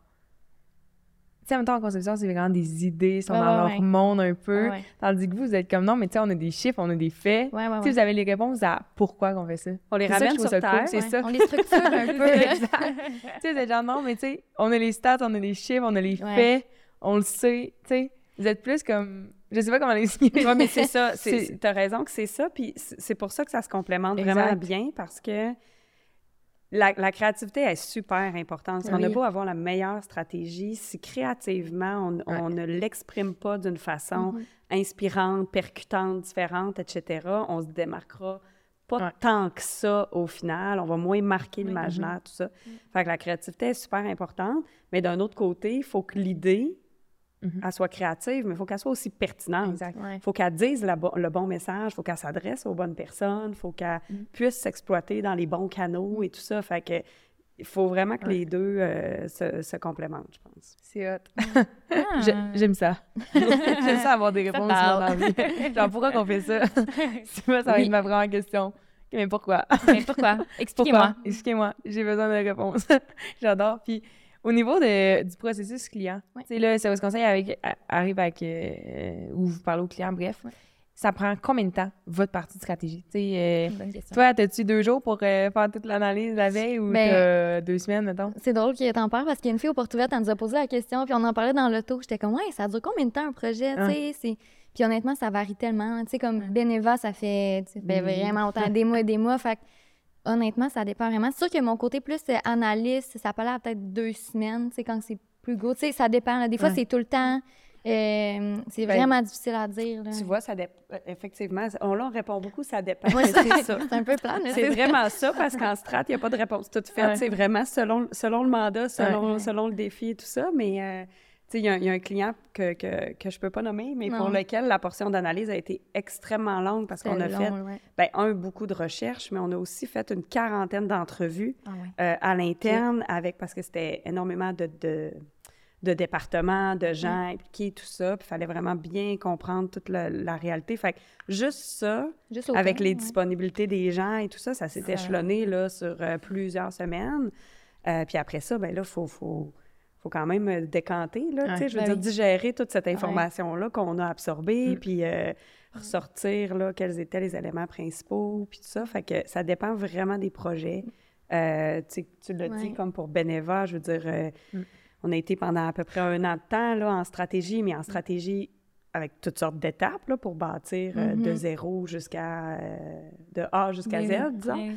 Tu sais, en même temps, en conception, c'est vraiment des idées, ils sont Ouais, dans ouais, leur ouais. monde un peu. Ouais. Tandis que vous, vous êtes comme non, mais tu sais, on a des chiffres, on a des faits. Ouais, ouais, Tu vous avez les réponses à pourquoi qu'on fait ça. On les ramène sur terre. c'est Ouais. ça. On les structure un peu. tu sais, c'est genre non, mais tu sais, on a les stats, on a les chiffres, on a les Ouais. faits, on le sait. Tu sais, vous êtes plus comme. Je sais pas comment l'expliquer. Oui, mais c'est ça. C'est- Tu as raison que c'est ça. Puis c'est pour ça que ça se complémente Exact. vraiment bien parce que La, la créativité est super importante. On a Oui. beau avoir la meilleure stratégie, si créativement, on, on ne l'exprime pas d'une façon Mm-hmm. inspirante, percutante, différente, etc., on se démarquera pas Ouais. tant que ça au final. On va moins marquer l'imaginaire, tout ça. Mm. Fait que la créativité est super importante. Mais d'un autre côté, il faut que l'idée, Mhm. elle soit créative, mais il faut qu'elle soit aussi pertinente. Ouais. Il faut qu'elle dise la le bon message, il faut qu'elle s'adresse aux bonnes personnes, il faut qu'elle puisse s'exploiter dans les bons canaux et tout ça. Fait que il faut vraiment que Ouais. les deux euh, se, se complémentent, je pense. C'est hot. Ah. J'ai- J'aime ça. J'aime ça avoir des réponses dans la vie. Genre, pourquoi qu'on fait ça? C'est moi, ça va Oui. être ma première question. Mais pourquoi? Mais pourquoi? Expliquez-moi. Expliquez-moi. J'ai besoin de réponses. J'adore. Puis, au niveau de, du processus client, Ouais. tu sais, là, service conseil avec, arrive avec, euh, où vous parlez au client, bref, Ouais. ça prend combien de temps, votre partie de stratégie? Tu sais, euh, Bonne question. toi, as-tu deux jours pour euh, faire toute l'analyse la veille ou Ben, deux semaines, mettons? C'est drôle qu'il t'en parle parce qu'il y a une fille au Porte ouverte, elle nous a posé la question, puis on en parlait dans l'auto. J'étais comme, ouais, ça dure combien de temps un projet, tu Ah. sais? Puis honnêtement, ça varie tellement. Tu sais, comme Beneva, ça fait, ben, vraiment longtemps, des mois et des mois. Fait honnêtement, ça dépend vraiment. C'est sûr que mon côté plus euh, analyste, ça peut aller à peut-être deux semaines, tu sais, quand c'est plus gros. Tu sais, ça dépend. là. Des fois, Ouais. c'est tout le temps. Euh, c'est Ben, vraiment difficile à dire. là. Tu vois, ça dépend. Effectivement, on, là, on répond beaucoup, ça dépend. Ouais, Mais c'est ça. C'est un peu plat, mais C'est vraiment ça, parce qu'en strat, il n'y a pas de réponse toute faite. Ouais. C'est vraiment selon, selon le mandat, selon, selon le défi et tout ça. Mais, euh, il y, a un- il y a un client que, que, que je ne peux pas nommer, mais pour lequel la portion d'analyse a été extrêmement longue parce qu'on a fait, ouais. ben, un, beaucoup de recherches, mais on a aussi fait une quarantaine d'entrevues Ah ouais. euh, à l'interne avec, parce que c'était énormément de, de, de départements, de gens impliqués, tout ça. Puis il fallait vraiment bien comprendre toute la, la réalité. Fait que juste ça, Juste avec temps, les ouais. disponibilités des gens et tout ça, ça s'est échelonné là, sur euh, plusieurs semaines. Euh, puis après ça, ben là, il faut, faut, faut quand même euh, décanter, là, tu sais, Ouais. je veux Ben dire, digérer toute cette information-là qu'on a absorbée, Mm. puis euh, ressortir là, quels étaient les éléments principaux, puis tout ça. Fait que ça dépend vraiment des projets. Euh, tu tu l'as dit, comme pour Beneva, je veux dire, euh, Mm. on a été pendant à peu près un an de temps là, en stratégie, mais en stratégie avec toutes sortes d'étapes là, pour bâtir de Mhm. zéro jusqu'à de A jusqu'à Z, disons.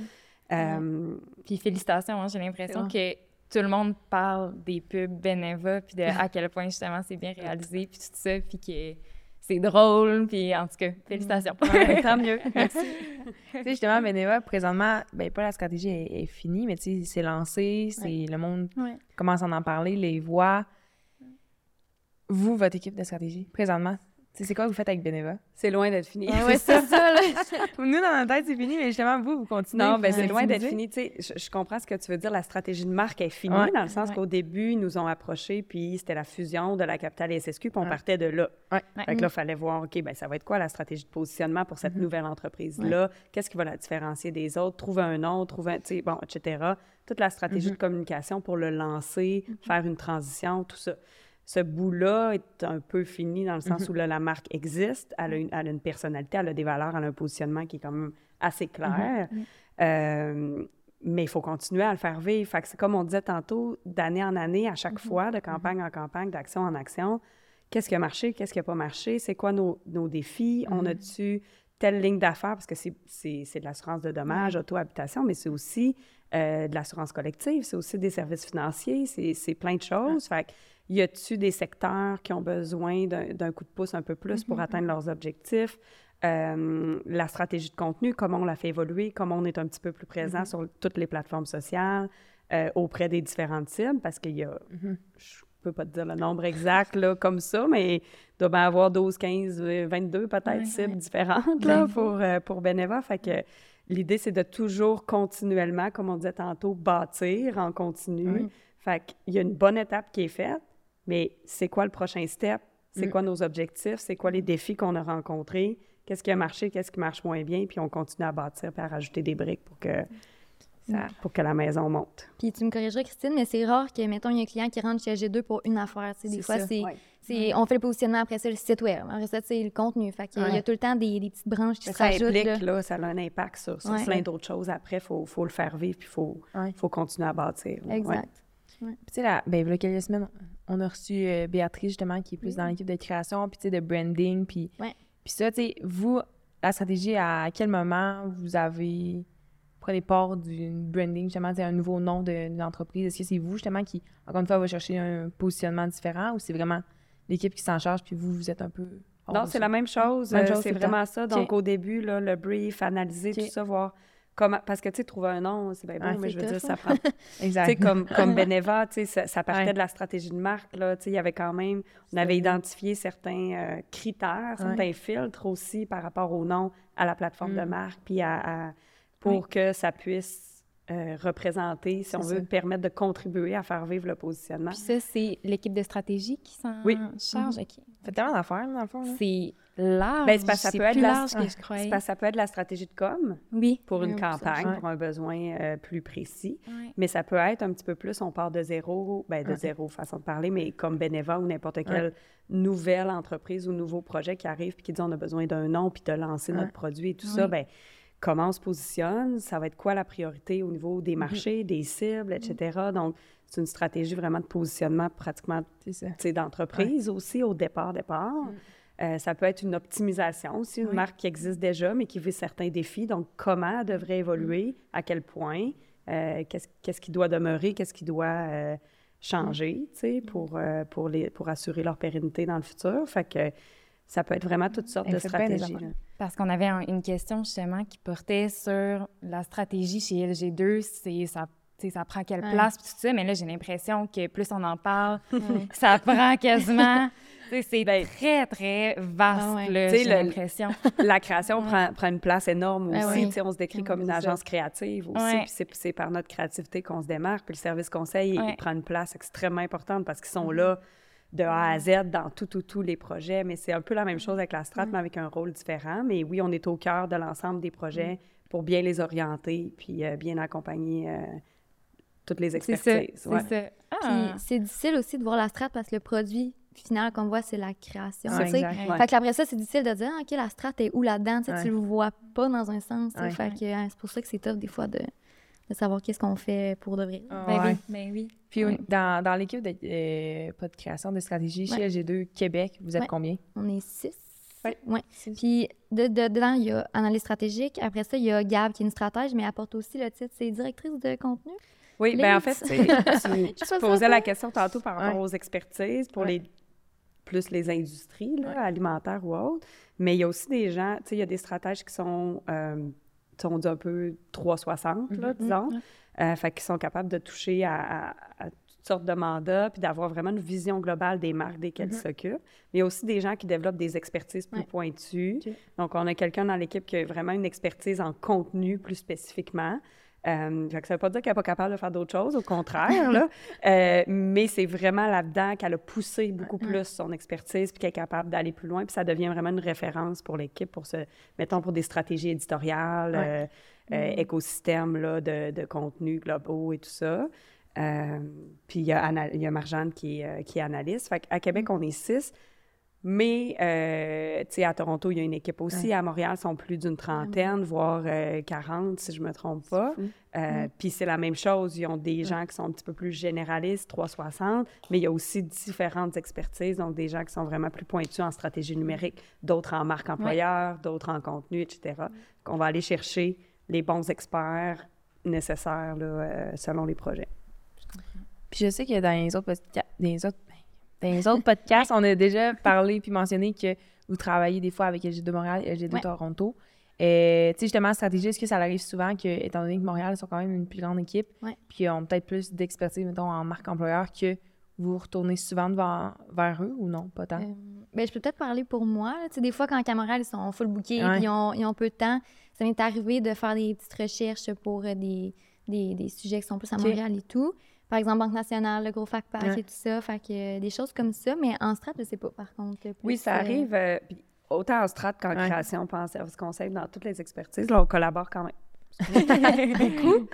Puis félicitations, hein, j'ai l'impression que tout le monde parle des pubs Beneva, puis de à quel point justement c'est bien réalisé, puis tout ça, puis que c'est drôle, puis en tout cas, félicitations. Ouais, tant mieux. Merci. tu sais, justement, Beneva, présentement, ben, pas la stratégie est, est finie, mais tu sais, c'est lancé, c'est le monde Ouais. commence à en parler, les voix. Vous, votre équipe de stratégie, présentement, c'est quoi que vous faites avec Beneva? c'est loin d'être fini. Ah ouais, c'est ça, là. Nous, dans notre tête, c'est fini, mais justement, vous, vous continuez. Non, ben c'est loin d'être fini. Tu sais, je, je comprends ce que tu veux dire. La stratégie de marque est finie, Ouais. dans le sens Ouais. qu'au début, ils nous ont approchés, puis c'était la fusion de la capitale SSQ, puis on Ouais. partait de là. Ouais. Fait que là, il fallait voir, OK, ben ça va être quoi la stratégie de positionnement pour cette nouvelle entreprise-là? Qu'est-ce qui va la différencier des autres? Trouver un nom, trouver un, tu sais, bon, etc. Toute la stratégie de communication pour le lancer, faire une transition, tout ça. Ce bout-là est un peu fini dans le sens où là, la marque existe, elle a, une, elle a une personnalité, elle a des valeurs, elle a un positionnement qui est quand même assez clair. Euh, mais il faut continuer à le faire vivre. Fait que c'est comme on disait tantôt, d'année en année, à chaque fois, de campagne en campagne, d'action en action, qu'est-ce qui a marché, qu'est-ce qui n'a pas marché, c'est quoi nos, nos défis, on a-tu telle ligne d'affaires, parce que c'est, de l'assurance de dommages, auto-habitation, mais c'est aussi euh, de l'assurance collective, c'est aussi des services financiers, c'est, c'est plein de choses. Fait que, y a-tu des secteurs qui ont besoin d'un, coup de pouce un peu plus pour atteindre leurs objectifs? Euh, la stratégie de contenu, comment on la fait évoluer, comment on est un petit peu plus présent sur toutes les plateformes sociales, euh, auprès des différentes cibles, parce qu'il y a, je peux pas te dire le nombre exact là, comme ça, mais il doit bien avoir 12, 15, euh, 22 peut-être Ouais, cibles différentes là, pour, euh, pour Beneva. Fait que l'idée, c'est de toujours continuellement, comme on disait tantôt, bâtir en continu. Oui. Fait qu'il y a une bonne étape qui est faite, mais c'est quoi le prochain step? C'est Mm. quoi nos objectifs? C'est quoi les défis qu'on a rencontrés? Qu'est-ce qui a marché? Qu'est-ce qui marche moins bien? Puis on continue à bâtir puis à rajouter des briques pour que, ça, pour que la maison monte. Puis tu me corrigeras, Christine, mais c'est rare que, mettons, il y a un client qui rentre chez G2 pour une affaire. tu sais. Des fois, ça. c'est, Ouais. on fait le positionnement après ça, le site web. Après ça, c'est le contenu. Fait qu'il y a tout le temps des, des petites branches qui Mais se ça rajoutent. implique, là. là, ça a un impact sur, sur Ouais. plein d'autres choses. Après, il faut, faut le faire vivre puis il faut, faut continuer à bâtir. là. Ouais. Puis, tu sais, là, ben, il y a quelques semaines, on a reçu euh, Béatrice, justement, qui est plus dans l'équipe de création, puis, tu sais, de branding, puis... Ouais. Puis ça, tu sais, vous, la stratégie, à quel moment vous avez prenez part du branding, justement, c'est un nouveau nom de- d'une entreprise? Est-ce que c'est vous, justement, qui, encore une fois, va chercher un positionnement différent ou c'est vraiment l'équipe qui s'en charge puis vous, vous êtes un peu. hors Non, c'est la même chose. Euh, chose c'est vraiment ça. Donc, au début, là, le brief, analyser tout ça, voir comment. Parce que, tu sais, trouver un nom, c'est bien beau, Ouais, mais c'est je veux dire, ça prend. tu Exact. sais, comme, comme Beneva, tu sais, ça, ça partait Ouais. de la stratégie de marque, là. Tu sais, il y avait quand même. On avait identifié certains euh, critères, certains filtres aussi par rapport au nom, à la plateforme de Mm. marque, puis à, à- pour que ça puisse. euh, représenter, si on C'est veut ça. permettre de contribuer à faire vivre le positionnement. Puis ça, c'est l'équipe de stratégie qui s'en Oui. charge? OK. fait tellement d'affaires, dans le fond. là. C'est large. Ben, c'est ça peut être plus la- large que je croyais. ça peut être la stratégie de com, Oui. pour une Oui, ça, campagne, ouais. pour un besoin euh, plus précis. Ouais. Mais ça peut être un petit peu plus, on part de zéro, ben de Ouais. zéro façon de parler, mais comme Beneva ou n'importe quelle nouvelle entreprise ou nouveau projet qui arrive puis qui dit on a besoin d'un nom puis de lancer notre produit et tout ça, ben comment on se positionne, ça va être quoi la priorité au niveau des marchés, des cibles, etc. Donc, c'est une stratégie vraiment de positionnement pratiquement d'entreprise aussi au départ, départ. Euh, ça peut être une optimisation aussi, une Oui. marque qui existe déjà, mais qui vit certains défis. Donc, comment elle devrait évoluer, à quel point, euh, qu'est-ce qu'est-ce qui doit demeurer, qu'est-ce qui doit euh, changer, tu sais, pour, pour, les, pour assurer leur pérennité dans le futur? Fait que ça peut être vraiment toutes sortes Elle de stratégies. Parce qu'on avait un- une question justement qui portait sur la stratégie chez LG2, c'est ça, tu sais, ça prend quelle Ouais. place, puis tout ça. Mais là, j'ai l'impression que plus on en parle, Ouais. ça prend quasiment. c'est Ben, très, très vaste, Ah ouais. j'ai l'impression. La création prend, prend une place énorme aussi. Ah sais, On se décrit comme une agence créative aussi. Ouais. Puis c'est- par notre créativité qu'on se démarque. Puis le service conseil, il- Ouais. il prend une place extrêmement importante parce qu'ils sont là de A à Z dans tout, tout, tous les projets. Mais c'est un peu la même chose avec la strat, mais avec un rôle différent. Mais oui, on est au cœur de l'ensemble des projets pour bien les orienter puis euh, bien accompagner euh, toutes les C'est ça, expertises. c'est ça. Puis Ah. c'est difficile aussi de voir la strat parce que le produit final qu'on voit, c'est la création. Exact. Ouais. Fait que après ça, c'est difficile de dire, Ah, OK, la strat est où là-dedans? Ouais. Tu le vois pas dans un sens. tu sais. Ouais. Fait que hein, c'est pour ça que c'est tough des fois de, de savoir qu'est-ce qu'on fait pour de vrai. Ben Ouais. oui, ben oui. Puis dans, dans l'équipe de euh, pas de création de stratégie chez Ouais. LG2 Québec, vous êtes Ouais. combien? On est six. Ouais. Ouais. Puis de, de- dedans, il y a analyse stratégique. Après ça, il y a Gab qui est une stratège, mais elle apporte aussi le titre, c'est directrice de contenu? Oui, bien en fait, tu, Je tu sais posais la question tantôt par rapport Ouais. aux expertises pour Ouais. les plus les industries là, alimentaires ou autres. Mais il y a aussi des gens, tu sais, il y a des stratèges qui sont, euh, on dit un peu 360, là, disons, euh, fait qu'ils sont capables de toucher à, à- à toutes sortes de mandats, puis d'avoir vraiment une vision globale des marques desquelles ils s'occupent. Mais il y a aussi des gens qui développent des expertises plus Ouais. pointues. Donc, on a quelqu'un dans l'équipe qui a vraiment une expertise en contenu plus spécifiquement. Euh, ça ne veut pas dire qu'elle n'est pas capable de faire d'autres choses, au contraire, là. Euh, mais c'est vraiment là-dedans qu'elle a poussé beaucoup plus son expertise, puis qu'elle est capable d'aller plus loin, puis ça devient vraiment une référence pour l'équipe, pour ce, mettons, pour des stratégies éditoriales, euh, euh, écosystèmes là, de, de contenus globaux et tout ça. Puis il y a, Anna- il y a Marjane qui qui est analyste. Fait à Québec, on est six. Mais, euh, tu sais, à Toronto, il y a une équipe aussi. À Montréal, ils sont plus d'une trentaine, voire euh, 40, si je me trompe pas. Euh, Puis c'est la même chose. Ils ont des gens qui sont un petit peu plus généralistes, 360, mais il y a aussi différentes expertises, donc des gens qui sont vraiment plus pointus en stratégie numérique, d'autres en marque employeur, d'autres en contenu, etc. On va aller chercher les bons experts nécessaires là, euh, selon les projets. Puis je sais que dans les autres, dans les autres, dans les autres podcasts, on a déjà parlé puis mentionné que vous travaillez des fois avec LG2 Montréal et LG2 Ouais. Toronto. Euh, tu sais, justement, stratégie, est-ce que ça arrive souvent que, étant donné que Montréal ils sont quand même une plus grande équipe, Ouais. puis ils ont peut-être plus d'expertise, mettons, en marque employeur, que vous retournez souvent devant, vers eux ou non? Pas tant. Euh, ben, je peux peut-être parler pour moi. Tu sais, des fois, quand Camoral, ils sont full bookés, Ouais. ils ont, ils ont peu de temps, ça m'est arrivé de faire des petites recherches pour euh, des, des, des sujets qui sont plus à. Montréal et tout. Par exemple, Banque nationale, le gros fac pack Ouais. et tout ça. Fait que euh, des choses comme ça. Mais en strat, je sais pas, par contre. plus, Oui, ça euh, arrive. euh, autant en strat qu'en Ouais. création, pas en service conseil, dans toutes les expertises. Là, on collabore quand même.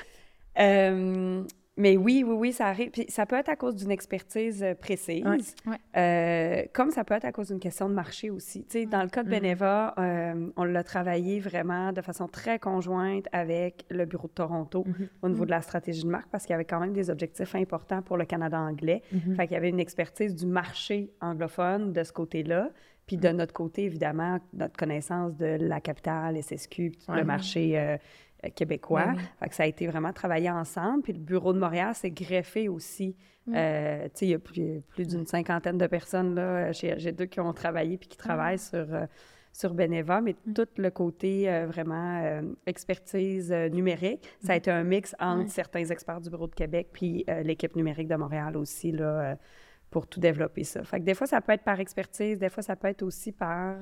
Mais oui, oui, oui, ça arrive. Puis ça peut être à cause d'une expertise euh, précise. Euh, comme ça peut être à cause d'une question de marché aussi. Tu sais, dans le cas de Beneva, euh, on l'a travaillé vraiment de façon très conjointe avec le bureau de Toronto au niveau de la stratégie de marque parce qu'il y avait quand même des objectifs importants pour le Canada anglais. Fait qu'il y avait une expertise du marché anglophone de ce côté-là. Puis de notre côté, évidemment, notre connaissance de la capitale, SSQ, le marché euh, québécois. Ben oui. Fait que ça a été vraiment travaillé ensemble. Puis le bureau de Montréal s'est greffé aussi. Mm. Euh, il y a plus, plus d'une cinquantaine de personnes là, chez RG2 qui ont travaillé puis qui travaillent sur, euh, sur Beneva, mais tout le côté euh, vraiment euh, expertise euh, numérique, ça a été un mix entre certains experts du bureau de Québec puis euh, l'équipe numérique de Montréal aussi, là, euh, pour tout développer ça. Fait que des fois, ça peut être par expertise, des fois, ça peut être aussi par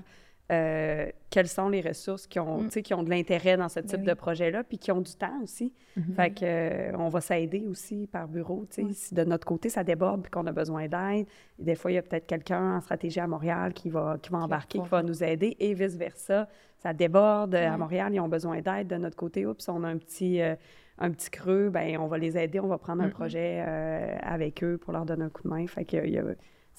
euh, quelles sont les ressources qui ont, Mm. qui ont de l'intérêt dans ce type oui. de projet-là, puis qui ont du temps aussi. Fait que, euh, on va s'aider aussi par bureau. tu sais. Si de notre côté, ça déborde puis qu'on a besoin d'aide, des fois, il y a peut-être quelqu'un en stratégie à Montréal qui va, qui va embarquer, qui va nous aider et vice-versa. Ça déborde euh, à Montréal, ils ont besoin d'aide de notre côté. Oups, on a un petit, euh, un petit creux, ben on va les aider, on va prendre un projet euh, avec eux pour leur donner un coup de main. Fait que il y a-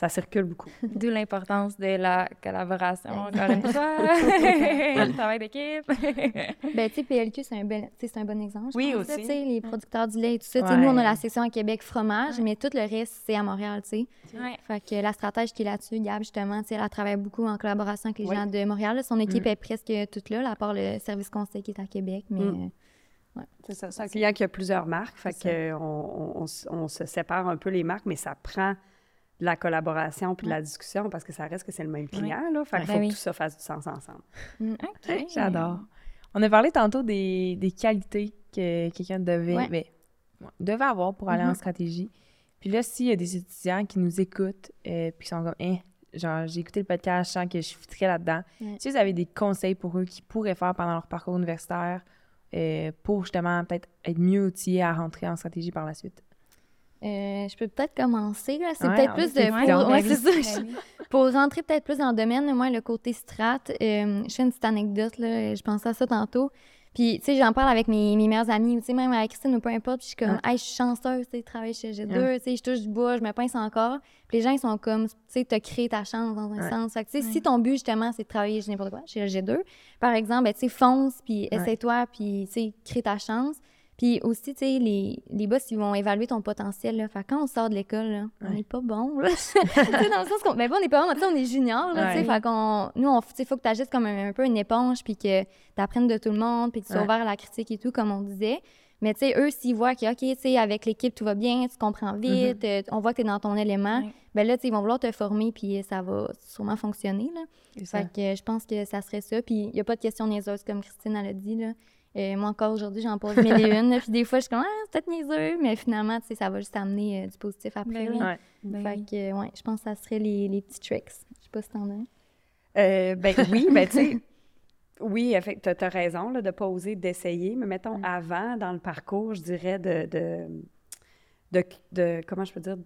ça circule beaucoup. D'où l'importance de la collaboration, encore une fois. le travail d'équipe. Ben, tu sais, PLQ, c'est un, bel, un bon exemple. Oui, pense, là, aussi. Tu sais, les producteurs du lait et tout ça. Nous, on a Ouais. la section à Québec fromage, mais tout le reste, c'est à Montréal, tu sais. Ouais. Fait que la stratège qui est là-dessus, Gab, justement, tu sais, elle travaille beaucoup en collaboration avec les gens de Montréal. Son équipe Mm. est presque toute là, là, à part le service conseil qui est à Québec. Mais Mm. C'est ça. C'est un client qui a plusieurs marques. Fait que on, on- on s- on se sépare un peu les marques, mais ça prend de la collaboration puis de la discussion parce que ça reste que c'est le même client. Là. Fait qu'il Ben faut oui. que tout ça fasse du sens ensemble. OK. J'adore. On a parlé tantôt des, des qualités que quelqu'un devait, Ouais. ben, devait avoir pour aller en Mhm. stratégie. Puis là, s'il y a des étudiants qui nous écoutent euh, puis qui sont comme, hein, genre, j'ai écouté le podcast, je sens que je suis très là-dedans. Ouais. Si vous avez des conseils pour eux qu'ils pourraient faire pendant leur parcours universitaire euh, pour justement peut-être être mieux outillés à rentrer en stratégie par la suite? Euh, je peux peut-être commencer. là. C'est Ouais, peut-être plus de. Pour, ouais, oui. c'est ça. Pour rentrer peut-être plus dans le domaine, moi, le côté strat, euh, je fais une petite anecdote, là, je pensais à ça tantôt. Puis, tu sais, j'en parle avec mes, mes meilleures amies, tu sais, même avec Christine ou peu importe, puis je suis comme, hey, je suis chanceuse, tu sais, de travailler chez G2, tu sais, je touche du bois, je me pince encore. Puis les gens, ils sont comme, tu sais, t'as créé ta chance dans un Ouais. sens. Fait que, tu sais, si ton but, justement, c'est de travailler chez n'importe quoi, chez G2, par exemple, ben, tu sais, fonce, puis essaie-toi, puis, tu sais, crée ta chance. Puis aussi, tu sais, les, les boss, ils vont évaluer ton potentiel. Là. Fait quand on sort de l'école, on n'est pas bon. Là. Dans le sens qu'on. Ben, pas, on n'est pas bon, mais on est junior. Là. Ouais. Fait qu'on. Nous, on, faut que tu agisses comme un, un peu une éponge, puis que tu apprennes de tout le monde, puis que tu sois ouvert à la critique et tout, comme on disait. Mais tu sais, eux, s'ils voient que, OK, tu sais, avec l'équipe, tout va bien, tu comprends vite, euh, on voit que tu es dans ton élément, Ouais. ben là, tu sais, ils vont vouloir te former, puis ça va sûrement fonctionner. Là. Ça. Fait que je pense que ça serait ça. Puis il n'y a pas de questions niaiseuses, comme Christine elle a dit. Là. Euh, moi, encore aujourd'hui, j'en pose mille et une. Puis des fois, je suis comme, ah, c'est peut-être niaiseux, mais finalement, tu sais, ça va juste amener euh, du positif après. Ben là. Ouais. Ben fait que, euh, ouais, je pense que ça serait les, les petits tricks. Je sais pas si t'en as. Euh, ben oui, ben tu sais, oui, tu as, raison là, de ne pas oser d'essayer, mais mettons avant, dans le parcours, je dirais de, de, de, de- comment je peux dire,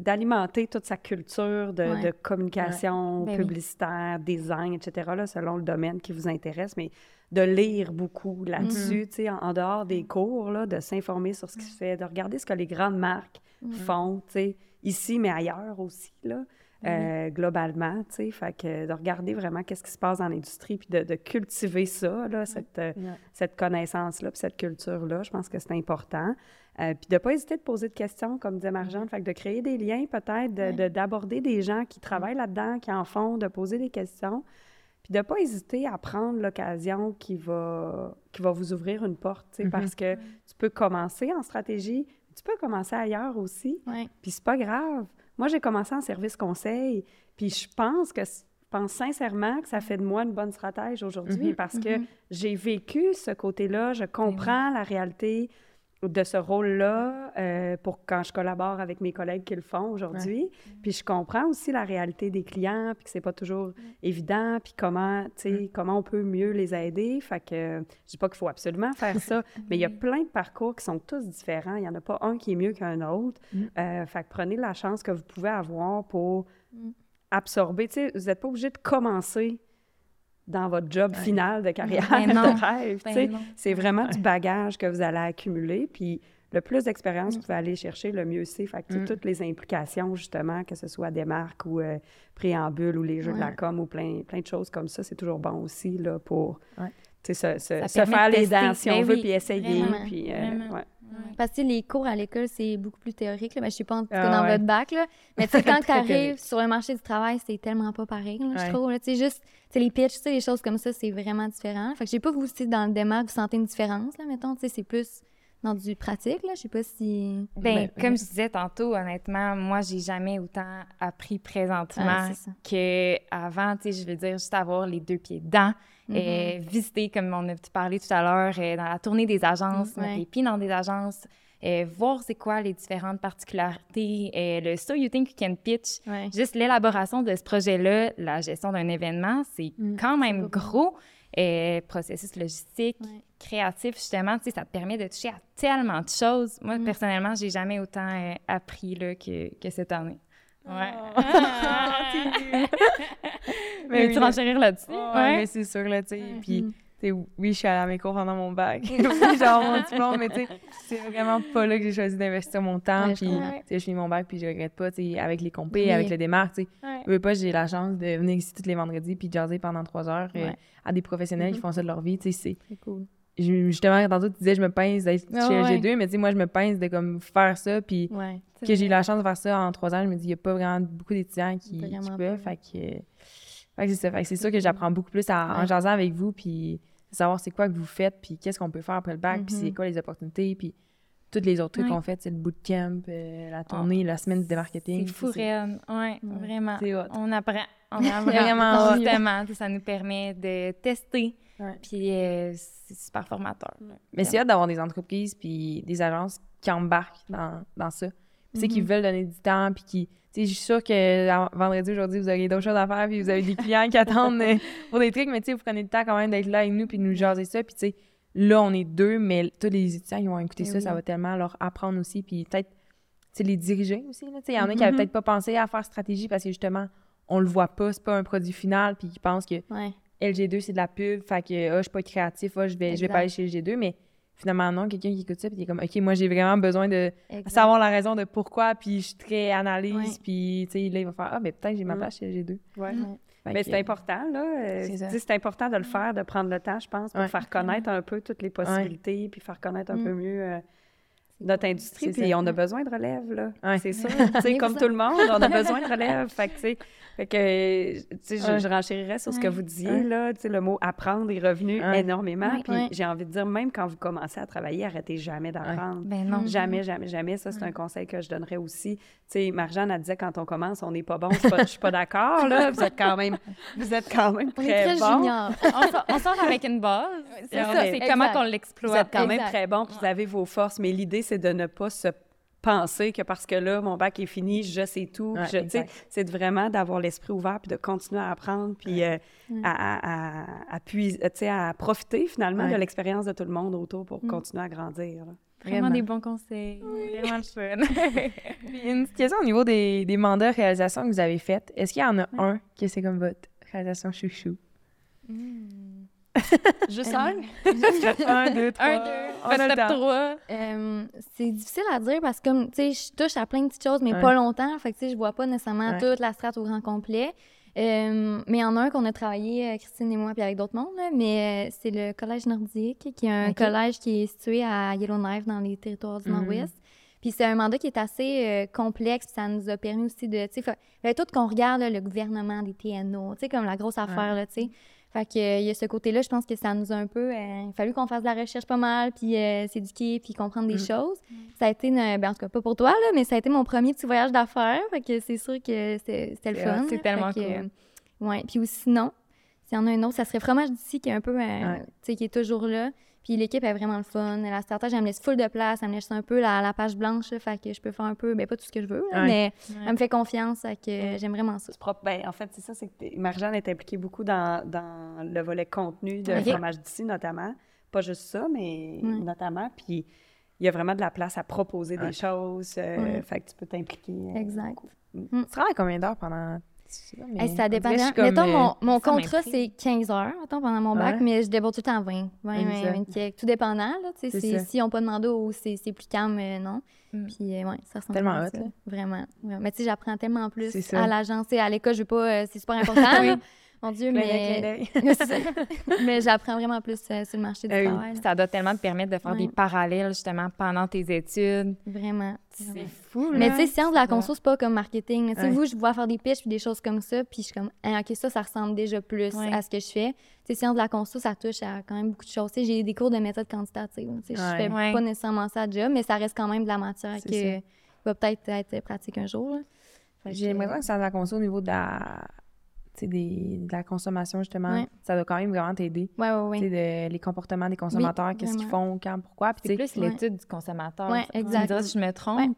d'alimenter toute sa culture de, Ouais. de communication Ouais. Ben oui. publicitaire, design, etc., là, selon le domaine qui vous intéresse, mais de lire beaucoup là-dessus, tu sais, en, en dehors des cours, là, de s'informer sur ce qui se fait, de regarder ce que les grandes marques font, tu sais, ici, mais ailleurs aussi, là, euh, globalement, tu sais, fait que de regarder vraiment qu'est-ce qui se passe dans l'industrie, puis de, de cultiver ça, là, cette, euh, cette connaissance-là, puis cette culture-là, je pense que c'est important. Euh, puis de ne pas hésiter de poser de questions, comme disait Marjane, fait que de créer des liens peut-être, de- de- d'aborder des gens qui travaillent là-dedans, qui en font, de poser des questions, puis de ne pas hésiter à prendre l'occasion qui va, qui va vous ouvrir une porte, tu sais, parce que tu peux commencer en stratégie, tu peux commencer ailleurs aussi, Ouais. puis c'est pas grave. Moi, j'ai commencé en service conseil, puis je pense que je pense sincèrement que ça fait de moi une bonne stratège aujourd'hui parce que j'ai vécu ce côté-là, je comprends la réalité de ce rôle-là euh, pour quand je collabore avec mes collègues qui le font aujourd'hui. Puis je comprends aussi la réalité des clients, puis que c'est pas toujours évident, puis comment, tu sais, comment on peut mieux les aider. Fait que je dis pas qu'il faut absolument faire ça, mais il y a plein de parcours qui sont tous différents. Il y en a pas un qui est mieux qu'un autre. Euh, fait que prenez la chance que vous pouvez avoir pour absorber. Tu sais, vous n'êtes pas obligé de commencer dans votre job final de carrière Ben non. de rêve. tu Ben c'est vraiment du bagage que vous allez accumuler. Puis le plus d'expérience que vous pouvez aller chercher, le mieux c'est. Fait que sais, toutes les implications, justement, que ce soit des marques ou euh, préambule ou les jeux de la com ou plein, plein de choses comme ça, c'est toujours bon aussi là, pour Ouais. tu sais, se, se- Ça se permet faire les dents si on Ben veut, oui, puis essayer. vraiment, puis, euh, vraiment. Ouais. Parce que les cours à l'école, c'est beaucoup plus théorique. Là. Ben, je sais pas en tout cas Ah dans ouais. votre bac. Là. Mais tu sais, quand tu arrives sur le marché du travail, c'est tellement pas pareil, là, Ouais. je trouve. Tu juste, les pitchs, les choses comme ça, c'est vraiment différent. Fait que je sais pas, vous aussi, dans le démarque, vous sentez une différence, là, mettons. Tu sais, c'est plus dans du pratique, là. Je sais pas si... Ben, Ben, comme je disais tantôt, honnêtement, moi, j'ai jamais autant appris présentement qu'avant. Tu sais, je veux dire, juste avoir les deux pieds dedans, Mm-hmm. euh, visiter, comme on a parlé tout à l'heure, euh, dans la tournée des agences, Mm, mettre les pieds dans des agences, euh, voir c'est quoi les différentes particularités, le So You Think You Can Pitch. Ouais. Juste l'élaboration de ce projet-là, la gestion d'un événement, c'est Mm. quand même gros. Euh, processus logistique, Ouais. créatif, justement, tu sais, ça te permet de toucher à tellement de choses. Moi, Mm. personnellement, j'ai jamais autant euh, appris là, que, que cette année. Ouais. Mais Mais oui, tu renchérir là-dessus? Ouais, mais c'est sûr, là, tu sais. Puis, Mhm. tu oui, je suis allée à mes cours pendant mon bac. Oui, genre mon diplôme, mais tu sais, c'est vraiment pas là que j'ai choisi d'investir mon temps. Ouais, puis, tu sais, je finis mon bac, puis je regrette pas, tu sais, avec les compés, Oui. avec le démarque, tu sais. Ouais. Je veux pas, j'ai la chance de venir ici tous les vendredis, puis de jaser pendant trois heures euh, à des professionnels qui Mhm. font ça de leur vie, tu sais, c'est... C'est cool. Justement, tantôt, tu disais, je me pince d'être Ouais, chez ouais. LG2, mais tu sais, moi, je me pince de, comme, faire ça, puis Ouais. que j'ai eu la chance de faire ça en trois ans, je me dis, il n'y a pas vraiment beaucoup d'étudiants qui, qui peuvent. Fait que, fait que c'est ça. Fait que c'est sûr que j'apprends beaucoup plus à- en Ouais. jasant avec vous, puis savoir c'est quoi que vous faites, puis qu'est-ce qu'on peut faire après le bac, puis Mhm. c'est quoi les opportunités, puis tous les autres trucs qu'on fait, c'est le bootcamp, euh, la tournée, la semaine de marketing. C'est fou. Ouais, vraiment. On apprend. On apprend Vraiment justement. Ça nous permet de tester. Ouais. Puis euh, c'est super formateur. là. Mais c'est hâte d'avoir des entreprises puis des agences qui embarquent dans, dans ça. Puis tu sais, qui Mhm. veulent donner du temps, puis qui... Tu sais, je suis sûre que à- vendredi, aujourd'hui, vous auriez d'autres choses à faire, puis vous avez des clients qui attendent euh, pour des trucs, mais tu sais, vous prenez le temps quand même d'être là avec nous, puis de nous jaser ça, puis tu sais, là, on est deux, mais tous les étudiants qui vont écouter Eh ça, oui. ça va tellement leur apprendre aussi, puis peut-être, tu sais, les diriger aussi, là, tu sais, il y en a qui n'avaient Mhm. peut-être pas pensé à faire stratégie parce que justement, on le voit pas, c'est pas un produit final, puis qui pensent que Ouais. LG2, c'est de la pub, fait que ah, je suis pas créatif, ah, je vais, je vais pas aller chez LG2, mais finalement, non, quelqu'un qui écoute ça, puis qui est comme, OK, moi, j'ai vraiment besoin de Exact. savoir la raison de pourquoi, puis je suis très analyse, Ouais. puis, tu sais, là, il va faire, ah, mais peut-être que j'ai ma Mm. place chez LG2. Ouais. Mais que, c'est important, là. euh, C'est important de le faire, de prendre le temps, je pense, pour Ouais. faire connaître un peu toutes les possibilités, puis faire connaître un Mm. peu mieux euh, notre industrie. Puis on a besoin de relève, là. Ouais. C'est sûr. Comme tout le monde, on a besoin de relève. Fait que, tu sais, je, je renchérirais sur ce que vous disiez, là. Tu sais, le mot apprendre est revenu énormément. Puis j'ai envie de dire, même quand vous commencez à travailler, arrêtez jamais d'apprendre. Ben non. Jamais, jamais, jamais. Ça, c'est un conseil que je donnerais aussi. Tu sais, Marjane, elle disait quand on commence, on n'est pas bon. Je suis pas d'accord, là. Vous êtes quand même, vous êtes quand même très, très bon. junior. on, sort, on sort avec une base. C'est comment qu'on Vous l'exploite. êtes quand même très bon, vous avez vos forces. Mais l'idée, c'est de ne pas se penser que parce que là, mon bac est fini, je sais tout. Ouais, je- c'est de vraiment d'avoir l'esprit ouvert puis de continuer à apprendre puis euh, à, à, profiter finalement Ouais. de l'expérience de tout le monde autour pour Mm. continuer à grandir. là. Vraiment Vraiment. des bons conseils. Vraiment le fun. Puis une petite question au niveau des, des mandats réalisations que vous avez faites. Est-ce qu'il y en a un que c'est comme votre réalisation chouchou? Juste un? un, deux, trois. Un, deux, On a le trois. Euh, c'est difficile à dire parce que, comme, tu sais, je touche à plein de petites choses, mais Ouais. pas longtemps. Fait que, tu sais, je vois pas nécessairement Ouais. toute la strate au grand complet. Euh, mais il y en a un qu'on a travaillé, euh, Christine et moi, puis avec d'autres mondes, là, mais euh, c'est le Collège nordique, qui est un collège qui est situé à Yellowknife, dans les territoires du Mhm. Nord-Ouest. Puis c'est un mandat qui est assez euh, complexe, puis ça nous a permis aussi de, tu sais, fallait tout qu'on regarde là, le gouvernement des TNO, tu sais, comme la grosse affaire, là, tu sais. Fait que, euh, il y a ce côté-là, je pense que ça nous a un peu... euh, il a fallu qu'on fasse de la recherche pas mal, puis euh, s'éduquer, puis comprendre des Mm. choses. Ça a été, une, ben, en tout cas, pas pour toi, là, mais ça a été mon premier petit voyage d'affaires. Fait que c'est sûr que c'était le C'est fun. c'est tellement que, cool. euh, ouais. Puis ou sinon, s'il y en a un autre, ça serait Fromage d'ici qui est un peu... euh, Ouais. Tu sais, qui est toujours là. Puis l'équipe est vraiment le fun. La stratège, elle me laisse full de place. Elle me laisse un peu la, la page blanche, là, fait que je peux faire un peu... Ben, pas tout ce que je veux, là, Ouais. mais elle me fait confiance. Fait que j'aime vraiment ça. Propre. Ben, en fait, c'est ça, c'est que Marjane est impliquée beaucoup dans, dans le volet contenu de Ok. fromage d'ici, notamment. Pas juste ça, mais Ouais. notamment. Puis il y a vraiment de la place à proposer Ouais. des choses. euh, Ouais. Fait que tu peux t'impliquer. euh, Exact. beaucoup. Tu travailles combien d'heures pendant. Mais Hey, ça on dépend. Mettons, comme, euh, mon, mon ça contrat, c'est 15 heures, mettons, pendant mon bac, Ouais. mais je déborde tout le temps à 20. 20, C'est 20, ça. 20 quelques. Tout dépendant, là. Tu sais, ça. si on pas de mandat ou c'est c'est plus calme, euh, non. Mm. Puis, euh, ouais, ça ressemble Tellement à hot, ça. là. Vraiment, vraiment. Mais tu sais, j'apprends tellement plus ça. à l'agence. Sais, À l'école, je veux pas... euh, c'est super important. Mon Dieu, mais, mais j'apprends vraiment plus euh, sur le marché du Ah travail. Ça doit tellement te permettre de faire Ouais. des parallèles, justement, pendant tes études. Vraiment. C'est fou, là. Mais tu sais, science de la conso, c'est pas comme marketing. Tu sais, Ouais. vous, je vois faire des pitches puis des choses comme ça, puis je suis comme, Ah, OK, ça, ça ressemble déjà plus Ouais. à ce que je fais. Tu sais, science de la conso, ça touche à quand même beaucoup de choses. Tu sais, j'ai des cours de méthode quantitative. Tu sais. Je fais pas nécessairement ça à job, mais ça reste quand même de la matière qui va peut-être être pratique un jour. J'ai que- l'impression que ça la conso au niveau de la, des, de la consommation, justement. Ouais. Ça doit quand même vraiment t'aider. Sais, ouais. de- les comportements des consommateurs, qu'est-ce qu'ils font, quand, pourquoi. Puis, C'est plus ouais. l'étude du consommateur. Tu me diras si je me trompe. Ouais.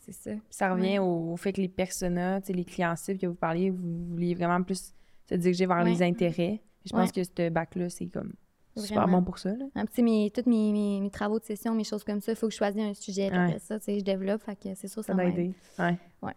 C'est ça. ça revient au, au fait que les personas, les clients cibles que vous parliez, vous vouliez vraiment plus se diriger vers Ouais. les intérêts. Puis je pense Ouais. que ce bac-là, c'est comme super Vraiment. bon pour ça. Là. Un petit, mes, tous mes, mes, mes travaux de session, mes choses comme ça, il faut que je choisisse un sujet. puis Ouais. Après ça, je développe. Fait que c'est sûr, ça, Ça m'aide. aider. Ouais. Ouais.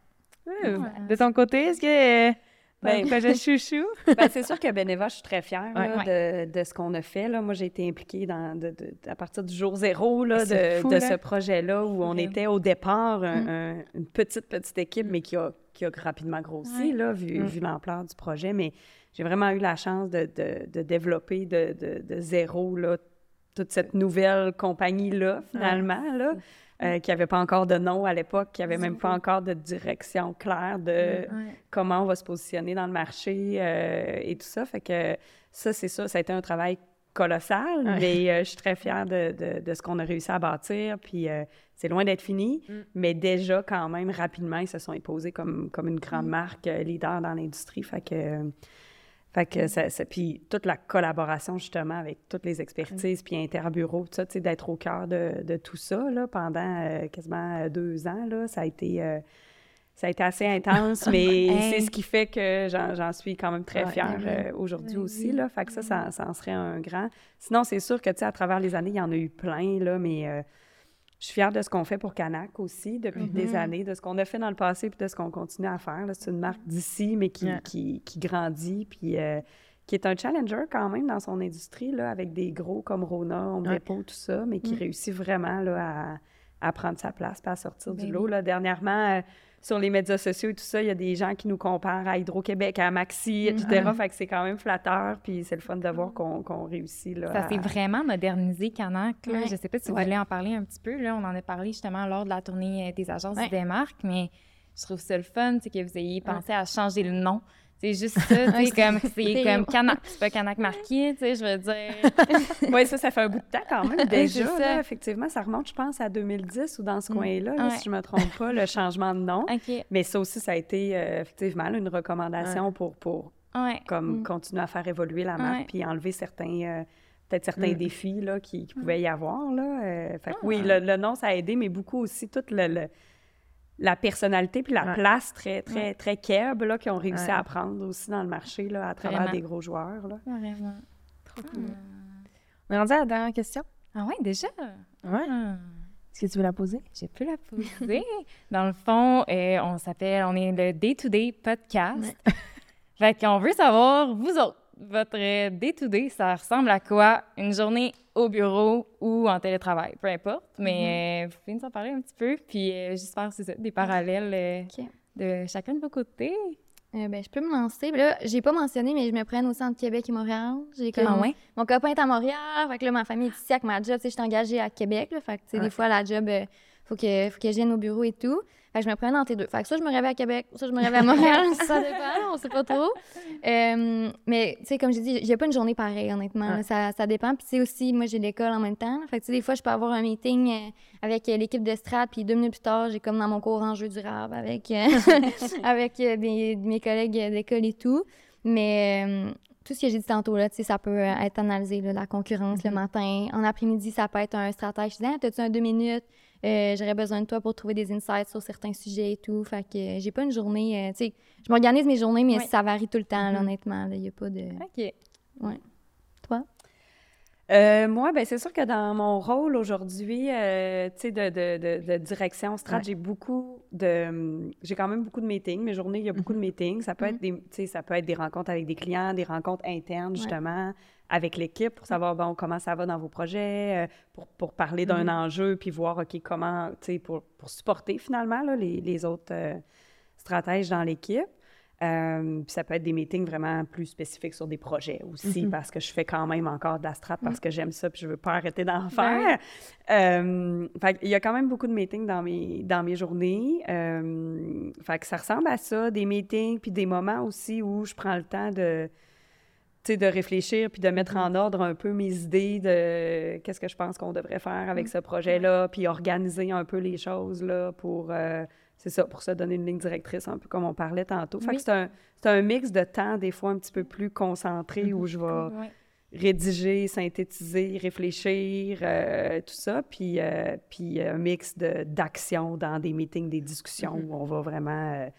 Euh, De ton côté, est-ce que. Ben, Ben, projet chouchou? Ben, c'est sûr que Beneva, je suis très fière là, Ouais. de, de ce qu'on a fait. Là. Moi, j'ai été impliquée dans, de- de- à partir du jour zéro là, C'est de, fou, de là. ce projet-là où on était au départ un- Mm. un- une petite, petite équipe, mais qui a, qui a rapidement grossi, Ouais. là, vu, Mm. vu l'ampleur du projet. Mais j'ai vraiment eu la chance de, de- de développer de, de- de zéro là, toute cette nouvelle compagnie-là, finalement, là, euh, qui n'avait pas encore de nom à l'époque, qui n'avait même pas encore de direction claire de comment on va se positionner dans le marché euh, et tout ça. Fait que ça, c'est ça, ça a été un travail colossal, mais euh, je suis très fière de, de- de ce qu'on a réussi à bâtir. Puis euh, c'est loin d'être fini, Mm. mais déjà, quand même, rapidement, ils se sont imposés comme, comme une grande marque euh, leader dans l'industrie. Fait que. Fait que ça, ça- puis toute la collaboration justement avec toutes les expertises, puis interbureaux, tout ça, tu sais, d'être au cœur de, de tout ça, là, pendant euh, quasiment euh, deux ans, là, ça a été, euh, ça a été assez intense, mais Hey. c'est ce qui fait que j'en suis quand même très fière Ben euh, aujourd'hui Ben aussi, là, fait que ça, ça, ça en serait un grand. Sinon, c'est sûr que, tu sais, à travers les années, il y en a eu plein, là, mais je suis fière de ce qu'on fait pour Canac aussi depuis des Mhm. années, de ce qu'on a fait dans le passé, puis de ce qu'on continue à faire. C'est une marque d'ici, mais qui, Ouais. qui, qui grandit, puis... euh, qui est un challenger quand même dans son industrie, là, avec des gros comme Rona. Depot, tout ça, mais qui Mm. réussit vraiment là, à, à prendre sa place et à sortir Ben du lot. Là. Dernièrement, euh, sur les médias sociaux et tout ça, il y a des gens qui nous comparent à Hydro-Québec, à Maxi, etc. Mhm. Fait que c'est quand même flatteur, puis c'est le fun de voir qu'on réussit. Là, Ça à- s'est vraiment modernisé, Canac. Là. Ouais. Je sais pas si vous Ouais. voulez en parler un petit peu. Là. On en a parlé justement lors de la tournée euh, des agences Ouais. des marques, mais je trouve ça le fun c'est que vous ayez pensé à changer le nom. C'est juste ça, tu sais, comme, c'est comme Canac, c'est pas Canac marqué, tu sais, je veux dire. Oui, ça, ça fait un bout de temps quand même. Déjà, là, effectivement, ça remonte, je pense, à 2010 ou dans ce Mm. coin-là, Ouais. si je me trompe pas, le changement de nom. Mais ça aussi, ça a été euh, effectivement là, une recommandation pour, pour Ouais. comme Mm. continuer à faire évoluer la marque puis enlever certains euh, peut-être certains Mm. défis là, qui, qui pouvaient y avoir là. Euh, fait oui, Ah. le, le nom ça a aidé, mais beaucoup aussi toute le, le- la personnalité puis la Ouais. place très très Ouais. très keb là qu'ils ont réussi Ouais. à prendre aussi dans le marché là à travers Vraiment. des gros joueurs là. Vraiment. Trop cool. On est rendu à la dernière question? Ah ouais, déjà? Ouais. Ah. Est-ce que tu veux la poser? J'ai pu la poser. Dans le fond, euh, on s'appelle, on est le Day-to-Day podcast. fait qu'on veut savoir, vous autres, votre Day-to-Day, ça ressemble à quoi? Une journée au bureau ou en télétravail, peu importe. Mais euh, vous pouvez nous en parler un petit peu, puis euh, faire, c'est ça, des parallèles euh, de chacun de vos côtés. Euh, ben, je peux me lancer. Là, j'ai pas mentionné, mais je me prenne au centre Québec et Montréal. J'ai comme... Ah ouais? Mon copain est à Montréal, fait que là, ma famille est ici avec ma job. Tu sais, je suis engagée à Québec, là, fait que, Ouais. des fois, la job, euh, faut que, faut que je vienne au bureau et tout. Fait que je me prends entre les deux. Fait que ça, je me réveille à Québec, ça, je me réveille à Montréal, ça dépend, on sait pas trop. Euh, mais, tu sais, comme j'ai dit, j'ai pas une journée pareille, honnêtement. Ouais. Ça, ça dépend. Puis, tu sais, aussi, moi, j'ai l'école en même temps. Fait que, tu sais, des fois, je peux avoir un meeting euh, avec euh, l'équipe de Strat, puis deux minutes plus tard, j'ai comme dans mon cours en jeu durable avec, avec mes, collègues d'école et tout. Mais euh, tout ce que j'ai dit tantôt, là, tu sais, ça peut être analysé, là, la concurrence le matin. En après-midi, ça peut être un stratège. Je dis, Ah, t'as-tu un deux minutes? Euh, J'aurais besoin de toi pour trouver des insights sur certains sujets et tout. Fait que euh, j'ai pas une journée. euh, tu sais, je m'organise mes journées, mais Ouais. ça varie tout le temps, là, Mhm. honnêtement. Il n'y a pas de. OK. Toi? Euh, moi, ben, c'est sûr que dans mon rôle aujourd'hui, euh, tu sais, de, de, de, de direction strat, Ouais. j'ai beaucoup de, hum, j'ai quand même beaucoup de meetings. Mes journées, il y a beaucoup de meetings. Ça peut Mhm. être des, tu sais, ça peut être des rencontres avec des clients, des rencontres internes justement avec l'équipe pour savoir bon comment ça va dans vos projets, euh, pour, pour parler d'un Mhm. enjeu puis voir ok comment, tu sais, pour, pour supporter finalement là, les, les autres euh, stratèges dans l'équipe. Euh, puis ça peut être des meetings vraiment plus spécifiques sur des projets aussi, Mhm. parce que je fais quand même encore de la strat parce que j'aime ça, puis je veux pas arrêter d'en Ben faire. Euh, fait qu'il y a quand même beaucoup de meetings dans mes, dans mes journées. Euh, fait que ça ressemble à ça, des meetings, puis des moments aussi où je prends le temps de, de réfléchir, puis de mettre en ordre un peu mes idées de qu'est-ce que je pense qu'on devrait faire avec ce projet-là, puis organiser un peu les choses là, pour, euh, c'est ça, pour se donner une ligne directrice, un peu comme on parlait tantôt. Fait Oui. que c'est un, mix de temps, des fois un petit peu plus concentré, où je vais rédiger, synthétiser, réfléchir, euh, tout ça, puis, euh, puis un mix de- d'actions dans des meetings, des discussions où on va vraiment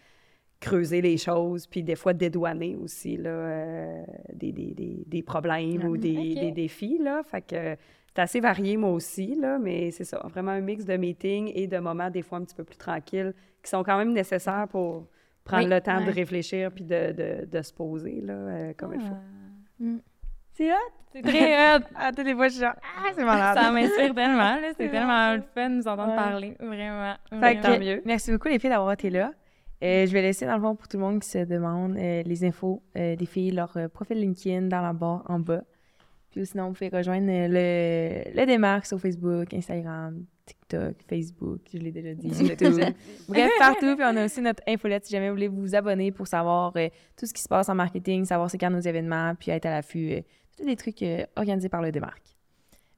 creuser les choses, puis des fois dédouaner aussi là, euh, des, des, des, des problèmes ou des, Ok. des défis. Là. Fait que c'est assez varié, moi aussi, là, mais c'est ça, vraiment un mix de meetings et de moments des fois un petit peu plus tranquilles qui sont quand même nécessaires pour prendre Oui, le temps de réfléchir puis de, de, de se poser là, euh, comme il faut. C'est hot! C'est très hot. À toutes les fois, je suis genre, ah, c'est malade. Ça m'inspire tellement, là. C'est tellement le fun de nous entendre Ouais. parler. Vraiment. Fait vraiment. que, Tant mieux. Merci beaucoup, les filles, d'avoir été là. Euh, je vais laisser, dans le fond, pour tout le monde qui se demande, euh, les infos euh, des filles, leur profil LinkedIn dans la barre en bas. Puis sinon, vous pouvez rejoindre le, le démarque sur Facebook, Instagram, TikTok, Facebook, je l'ai déjà dit, YouTube. Bref, partout. Puis on a aussi notre infolette si jamais vous voulez vous abonner pour savoir tout ce qui se passe en marketing, savoir c'est quand nos événements, puis être à l'affût tous les trucs organisés par le démarque.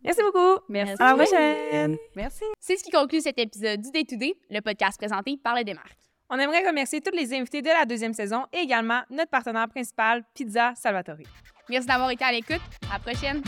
Merci beaucoup! Merci. À la prochaine! Merci. C'est ce qui conclut cet épisode du Day to Day, le podcast présenté par les démarques. On aimerait remercier tous les invités de la deuxième saison et également notre partenaire principal, Pizza Salvatore. Merci d'avoir été à l'écoute. À la prochaine.